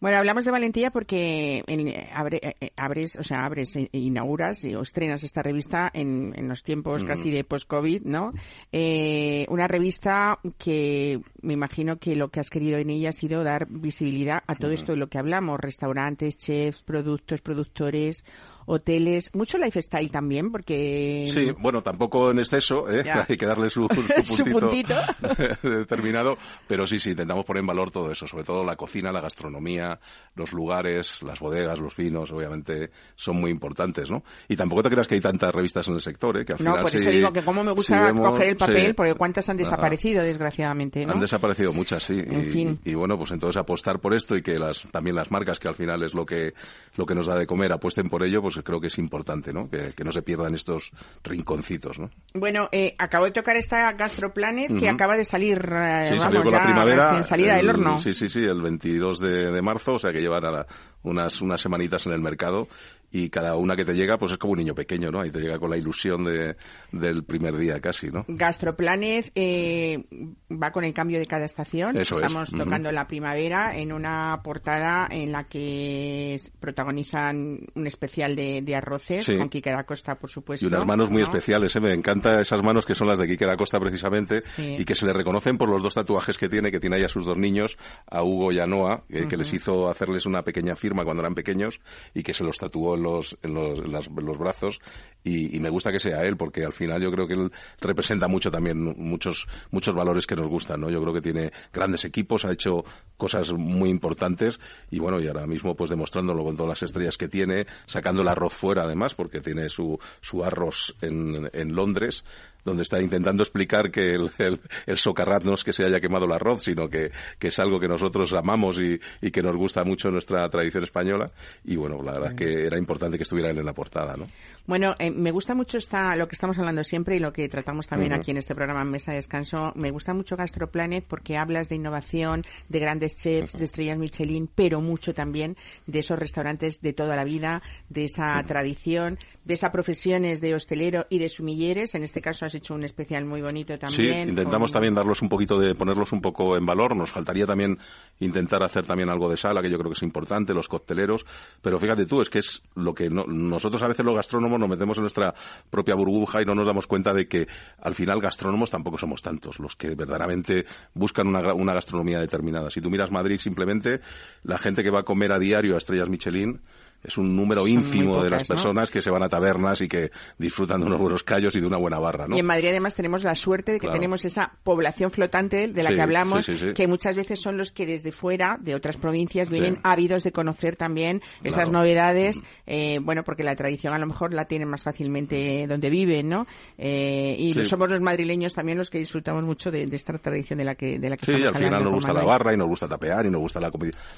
Speaker 1: Bueno, hablamos de valentía porque en- eh, abre- eh, eh, abres, o sea, abres, eh, inauguras y o estrenas esta revista en, en los tiempos casi de post-COVID, ¿no? Eh, una revista que me imagino que lo que has querido en ella ha sido dar visibilidad a todo esto de lo que hablamos, restaurantes, chefs, productos, productores, hoteles, mucho lifestyle también, porque...
Speaker 7: Sí, bueno, tampoco en exceso, ¿eh? Hay que darle su, su
Speaker 1: Su
Speaker 7: puntito,
Speaker 1: puntito.
Speaker 7: determinado, pero sí, sí, intentamos poner en valor todo eso, sobre todo la cocina, la gastronomía, los lugares, las bodegas, los vinos, obviamente son muy importantes, ¿no? Y tampoco te creas que hay tantas revistas en el sector, ¿eh? Que al
Speaker 1: No,
Speaker 7: final
Speaker 1: por eso digo que como me gusta
Speaker 7: vemos-
Speaker 1: coger el papel,
Speaker 7: sí.
Speaker 1: porque cuántas han desaparecido, desgraciadamente, ¿no?
Speaker 7: Han desaparecido muchas, sí.
Speaker 1: En
Speaker 7: y,
Speaker 1: fin.
Speaker 7: y bueno, pues entonces apostar por esto y que las, también las marcas, que al final es lo que, lo que nos da de comer, apuesten por ello, pues creo que es importante, ¿no? Que, que no se pierdan estos rinconcitos, ¿no?
Speaker 1: Bueno, eh, acabo de tocar esta Gastroplanet que
Speaker 7: Ujú.
Speaker 1: acaba de salir, eh,
Speaker 7: Sí,
Speaker 1: vamos,
Speaker 7: salió con
Speaker 1: ya
Speaker 7: la primavera.
Speaker 1: salida del
Speaker 7: el-
Speaker 1: horno.
Speaker 7: Sí, sí, sí, el 22 de, de marzo, o sea que lleva nada, unas, unas semanitas en el mercado y cada una que te llega, pues es como un niño pequeño, ¿no? Ahí te llega con la ilusión de, del primer día casi, ¿no?
Speaker 1: Gastroplanet eh, va con el cambio de cada estación.
Speaker 7: Eso es.
Speaker 1: Estamos
Speaker 7: Ujú.
Speaker 1: tocando la primavera en una portada en la que protagonizan un especial de, de arroces
Speaker 7: Sí.
Speaker 1: con Quique da Costa, por supuesto.
Speaker 7: Y unas manos muy especiales, ¿eh? me encanta esas manos que son las de Quique da Costa precisamente
Speaker 1: Sí.
Speaker 7: y que se le reconocen por los dos tatuajes que tiene, que tiene ahí a sus dos niños, a Hugo y a Noah, eh, que les hizo hacerles una pequeña firma cuando eran pequeños y que se los tatuó los, los, los brazos y, y me gusta que sea él porque al final yo creo que él representa mucho también muchos, muchos valores que nos gustan, ¿no? Yo creo que tiene grandes equipos, ha hecho cosas muy importantes y bueno, y ahora mismo pues demostrándolo con todas las estrellas que tiene, sacando el arroz fuera además, porque tiene su, su arroz en, en Londres, donde está intentando explicar que el, el, el socarrat no es que se haya quemado el arroz, sino que, que es algo que nosotros amamos y, y que nos gusta mucho nuestra tradición española. Y bueno, la verdad es que era importante que estuviera él en la portada, ¿no?
Speaker 1: Bueno, eh, me gusta mucho esta, lo que estamos hablando siempre y lo que tratamos también aquí en este programa en Mesa de Descanso. Me gusta mucho Gastroplanet porque hablas de innovación, de grandes chefs, de estrellas Michelin, pero mucho también de esos restaurantes de toda la vida, de esa tradición, de esas profesiones de hostelero y de sumilleres. En este caso has hecho un especial muy bonito
Speaker 7: Sí,
Speaker 1: también.
Speaker 7: intentamos
Speaker 1: con-
Speaker 7: también darlos un poquito de, ponerlos un poco en valor. Nos faltaría también intentar hacer también algo de sala, que yo creo que es importante, los cocteleros. Pero fíjate tú, es que es lo que no- nosotros a veces los gastrónomos nos metemos en nuestra propia burbuja y no nos damos cuenta de que al final gastrónomos tampoco somos tantos, los que verdaderamente buscan una, una gastronomía determinada. Si tú miras Madrid simplemente, la gente que va a comer a diario a estrellas Michelin, es un número
Speaker 1: Son
Speaker 7: ínfimo de las personas que se van a tabernas y que disfrutan de unos buenos callos y de una buena barra, ¿no?
Speaker 1: Y en Madrid además tenemos la suerte de que
Speaker 7: Claro.
Speaker 1: tenemos esa población flotante de la
Speaker 7: Sí,
Speaker 1: que hablamos,
Speaker 7: sí, sí, sí.
Speaker 1: que muchas veces son los que desde fuera, de otras provincias, vienen ávidos de conocer también esas
Speaker 7: Claro.
Speaker 1: novedades, eh, bueno, porque la tradición a lo mejor la tienen más fácilmente donde viven, ¿no? Eh, y somos los madrileños también los que disfrutamos mucho de, de esta tradición de la que, de la que
Speaker 7: Sí,
Speaker 1: estamos
Speaker 7: al final nos gusta la barra y nos gusta tapear y nos gusta la,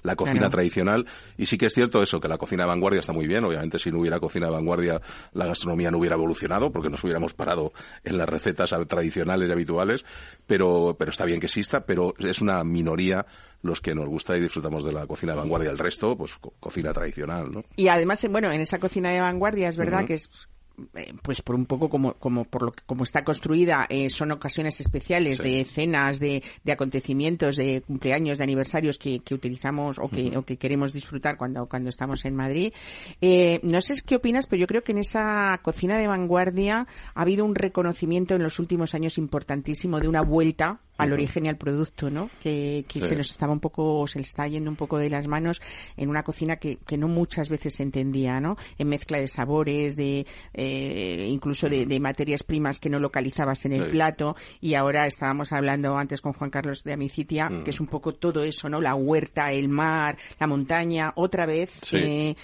Speaker 7: la cocina
Speaker 1: Claro.
Speaker 7: tradicional. Y sí que es cierto eso, que la cocina vanguardia está muy bien. Obviamente, si no hubiera cocina de vanguardia, la gastronomía no hubiera evolucionado porque nos hubiéramos parado en las recetas tradicionales y habituales. Pero, pero está bien que exista, pero es una minoría los que nos gusta y disfrutamos de la cocina de vanguardia. El resto, pues co- cocina tradicional, ¿no?
Speaker 1: Y además, bueno, en esa cocina de vanguardia es verdad que es eh, pues por un poco como como por lo que como está construida eh, son ocasiones especiales
Speaker 7: Sí.
Speaker 1: de cenas de, de acontecimientos de cumpleaños de aniversarios que, que utilizamos o que, o que queremos disfrutar cuando cuando estamos en Madrid Eh, no sé qué opinas pero yo creo que en esa cocina de vanguardia ha habido un reconocimiento en los últimos años importantísimo de una vuelta al origen y al producto, ¿no? Que, que
Speaker 7: Sí.
Speaker 1: se nos estaba un poco, se le está yendo un poco de las manos en una cocina que, que no muchas veces se entendía, ¿no? En mezcla de sabores, de, eh, eh, incluso de, materias primas que no localizabas en el plato. Y ahora estábamos hablando antes con Juan Carlos de Amicitia, mm. que es un poco todo eso, ¿no? La huerta, el mar, la montaña, otra vez. Eh,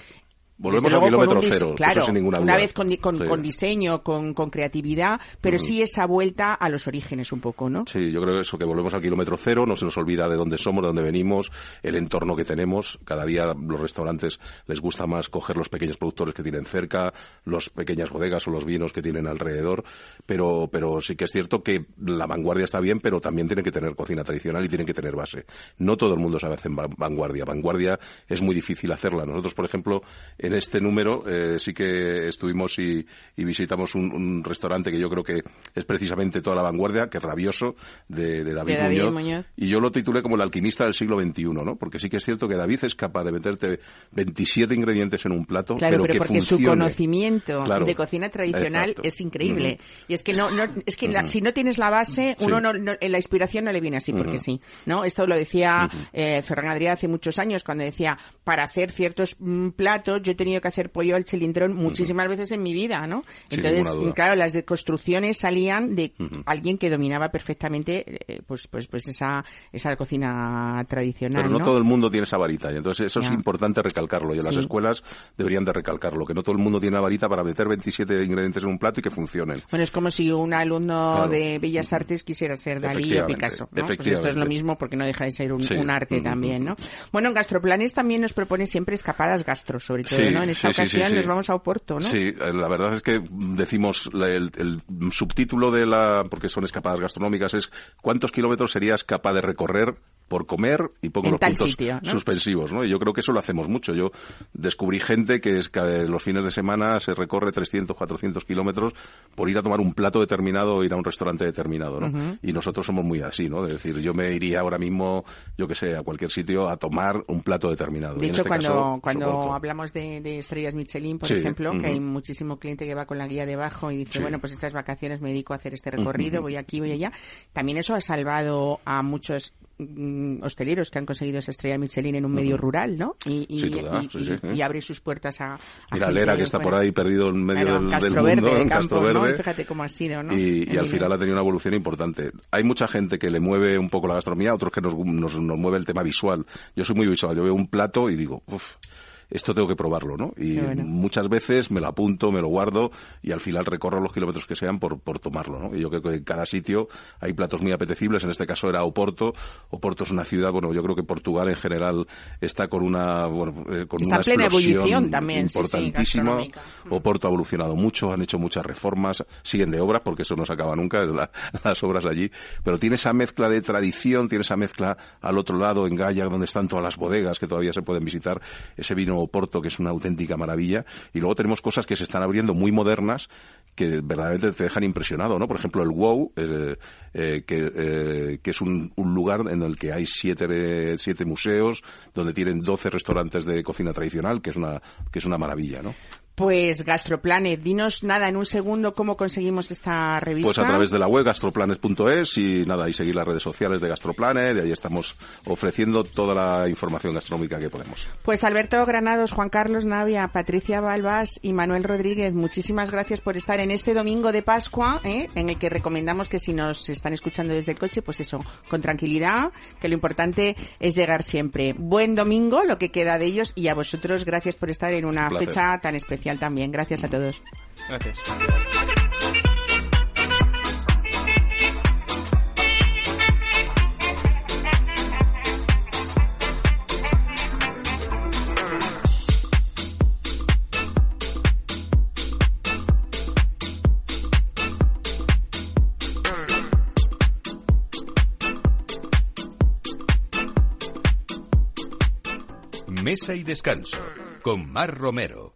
Speaker 7: Volvemos al kilómetro cero, claro, sin ninguna duda.
Speaker 1: Una vez con, con, diseño, con, con, creatividad, pero sí esa vuelta a los orígenes un poco, ¿no?
Speaker 7: Sí, yo creo eso, que volvemos al kilómetro cero, no se nos olvida de dónde somos, de dónde venimos, el entorno que tenemos. Cada día los restaurantes les gusta más coger los pequeños productores que tienen cerca, las pequeñas bodegas o los vinos que tienen alrededor, pero, pero sí que es cierto que la vanguardia está bien, pero también tienen que tener cocina tradicional y tienen que tener base. No todo el mundo sabe hacer vanguardia. Vanguardia es muy difícil hacerla. Nosotros, por ejemplo, en este número eh, sí que estuvimos y, visitamos un, restaurante que yo creo que es precisamente toda la vanguardia, que es Rabioso, de, David, Muñoz, Y yo lo titulé como el alquimista del siglo XXI, ¿no? Porque sí que es cierto que David es capaz de meterte 27 ingredientes en un plato,
Speaker 1: claro,
Speaker 7: pero,
Speaker 1: que porque su conocimiento de cocina tradicional es increíble. Y es que no, no es que si no tienes la base, uno no, la inspiración no le viene así porque sí, ¿no? Esto lo decía eh, Ferran Adrià hace muchos años cuando decía, para hacer ciertos mm, platos yo he tenido que hacer pollo al cilindrón muchísimas veces en mi vida, ¿no? Entonces, claro, las deconstrucciones salían de alguien que dominaba perfectamente eh, pues pues pues esa esa cocina tradicional,
Speaker 7: Pero no, todo el mundo tiene esa varita, y entonces eso es importante recalcarlo, y en las escuelas deberían de recalcarlo, que no todo el mundo tiene la varita para meter 27 ingredientes en un plato y que funcionen.
Speaker 1: Bueno, es como si un alumno de Bellas Artes quisiera ser Dalí o Picasso, ¿no? Pues esto es lo mismo porque no deja de ser un, arte también, ¿no? Bueno, en Gastroplanes también nos propone siempre escapadas gastro, sobre todo, ¿no? En esta ocasión nos vamos a Oporto, ¿no?
Speaker 7: Sí, eh, la verdad es que decimos el, el, subtítulo de la, porque son escapadas gastronómicas, es ¿cuántos kilómetros serías capaz de recorrer por comer y pongo los puntos suspensivos, ¿no? Y yo creo que eso lo hacemos mucho. Yo descubrí gente que es que los fines de semana se recorre 300, 400 kilómetros por ir a tomar un plato determinado o ir a un restaurante determinado, ¿no? Y nosotros somos muy así, ¿no? Es decir, yo me iría ahora mismo, yo que sé, a cualquier sitio a tomar un plato determinado.
Speaker 1: De hecho, este cuando, cuando hablamos de, estrellas Michelin, por ejemplo, que hay muchísimo cliente que va con la guía debajo y dice, bueno, pues estas vacaciones me dedico a hacer este recorrido, voy aquí, voy allá. También eso ha salvado a muchos Mm, hosteleros que han conseguido esa estrella Michelin en un medio rural, ¿no? Y, y, abre sus puertas a,
Speaker 7: Lera, que está por ahí perdido en medio del, mundo,
Speaker 1: en Castro Verde. Fíjate cómo ha sido, ¿no?
Speaker 7: Y, al final ha tenido una evolución importante. Hay mucha gente que le mueve un poco la gastronomía, otros que nos, nos, nos mueve el tema visual. Yo soy muy visual, yo veo un plato y digo, uff, esto tengo que probarlo, ¿no? Y muchas veces me lo apunto, me lo guardo y al final recorro los kilómetros que sean por, por tomarlo, ¿no? Y yo creo que en cada sitio hay platos muy apetecibles, en este caso era Oporto. Oporto es una ciudad, bueno, yo creo que Portugal en general está con una, bueno, eh, con una plena ebullición también, importantísima. Oporto ha evolucionado mucho, han hecho muchas reformas, siguen de obras porque eso no se acaba nunca, las obras allí, pero tiene esa mezcla de tradición, tiene esa mezcla al otro lado, en Gaya, donde están todas las bodegas que todavía se pueden visitar, ese vino Oporto, que es una auténtica maravilla. Y luego tenemos cosas que se están abriendo muy modernas que verdaderamente te dejan impresionado, ¿no? Por ejemplo, el WOW, eh, eh, que, eh, que, es un, un, lugar en el que hay siete, siete museos, donde tienen doce restaurantes de cocina tradicional, que es una, que es una maravilla, ¿no?
Speaker 1: Pues Gastroplanet, dinos nada en un segundo cómo conseguimos esta revista.
Speaker 7: Pues a través de la web gastroplanet.es y nada, y seguir las redes sociales de Gastroplanet, de ahí estamos ofreciendo toda la información gastronómica que podemos.
Speaker 1: Pues Alberto Granados, Juan Carlos Navia, Patricia Balbás y Manuel Rodríguez, muchísimas gracias por estar en este domingo de Pascua, ¿eh? en el que recomendamos que si nos están escuchando desde el coche, pues eso, con tranquilidad, que lo importante es llegar siempre. Buen domingo, lo que queda de ellos, y a vosotros gracias por estar en una fecha tan especial también. Gracias a todos.
Speaker 6: Gracias.
Speaker 5: Mesa y descanso con Mar Romero.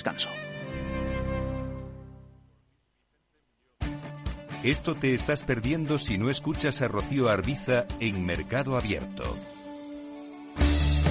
Speaker 5: Esto te estás perdiendo si no escuchas a Rocío Arbiza en Mercado Abierto.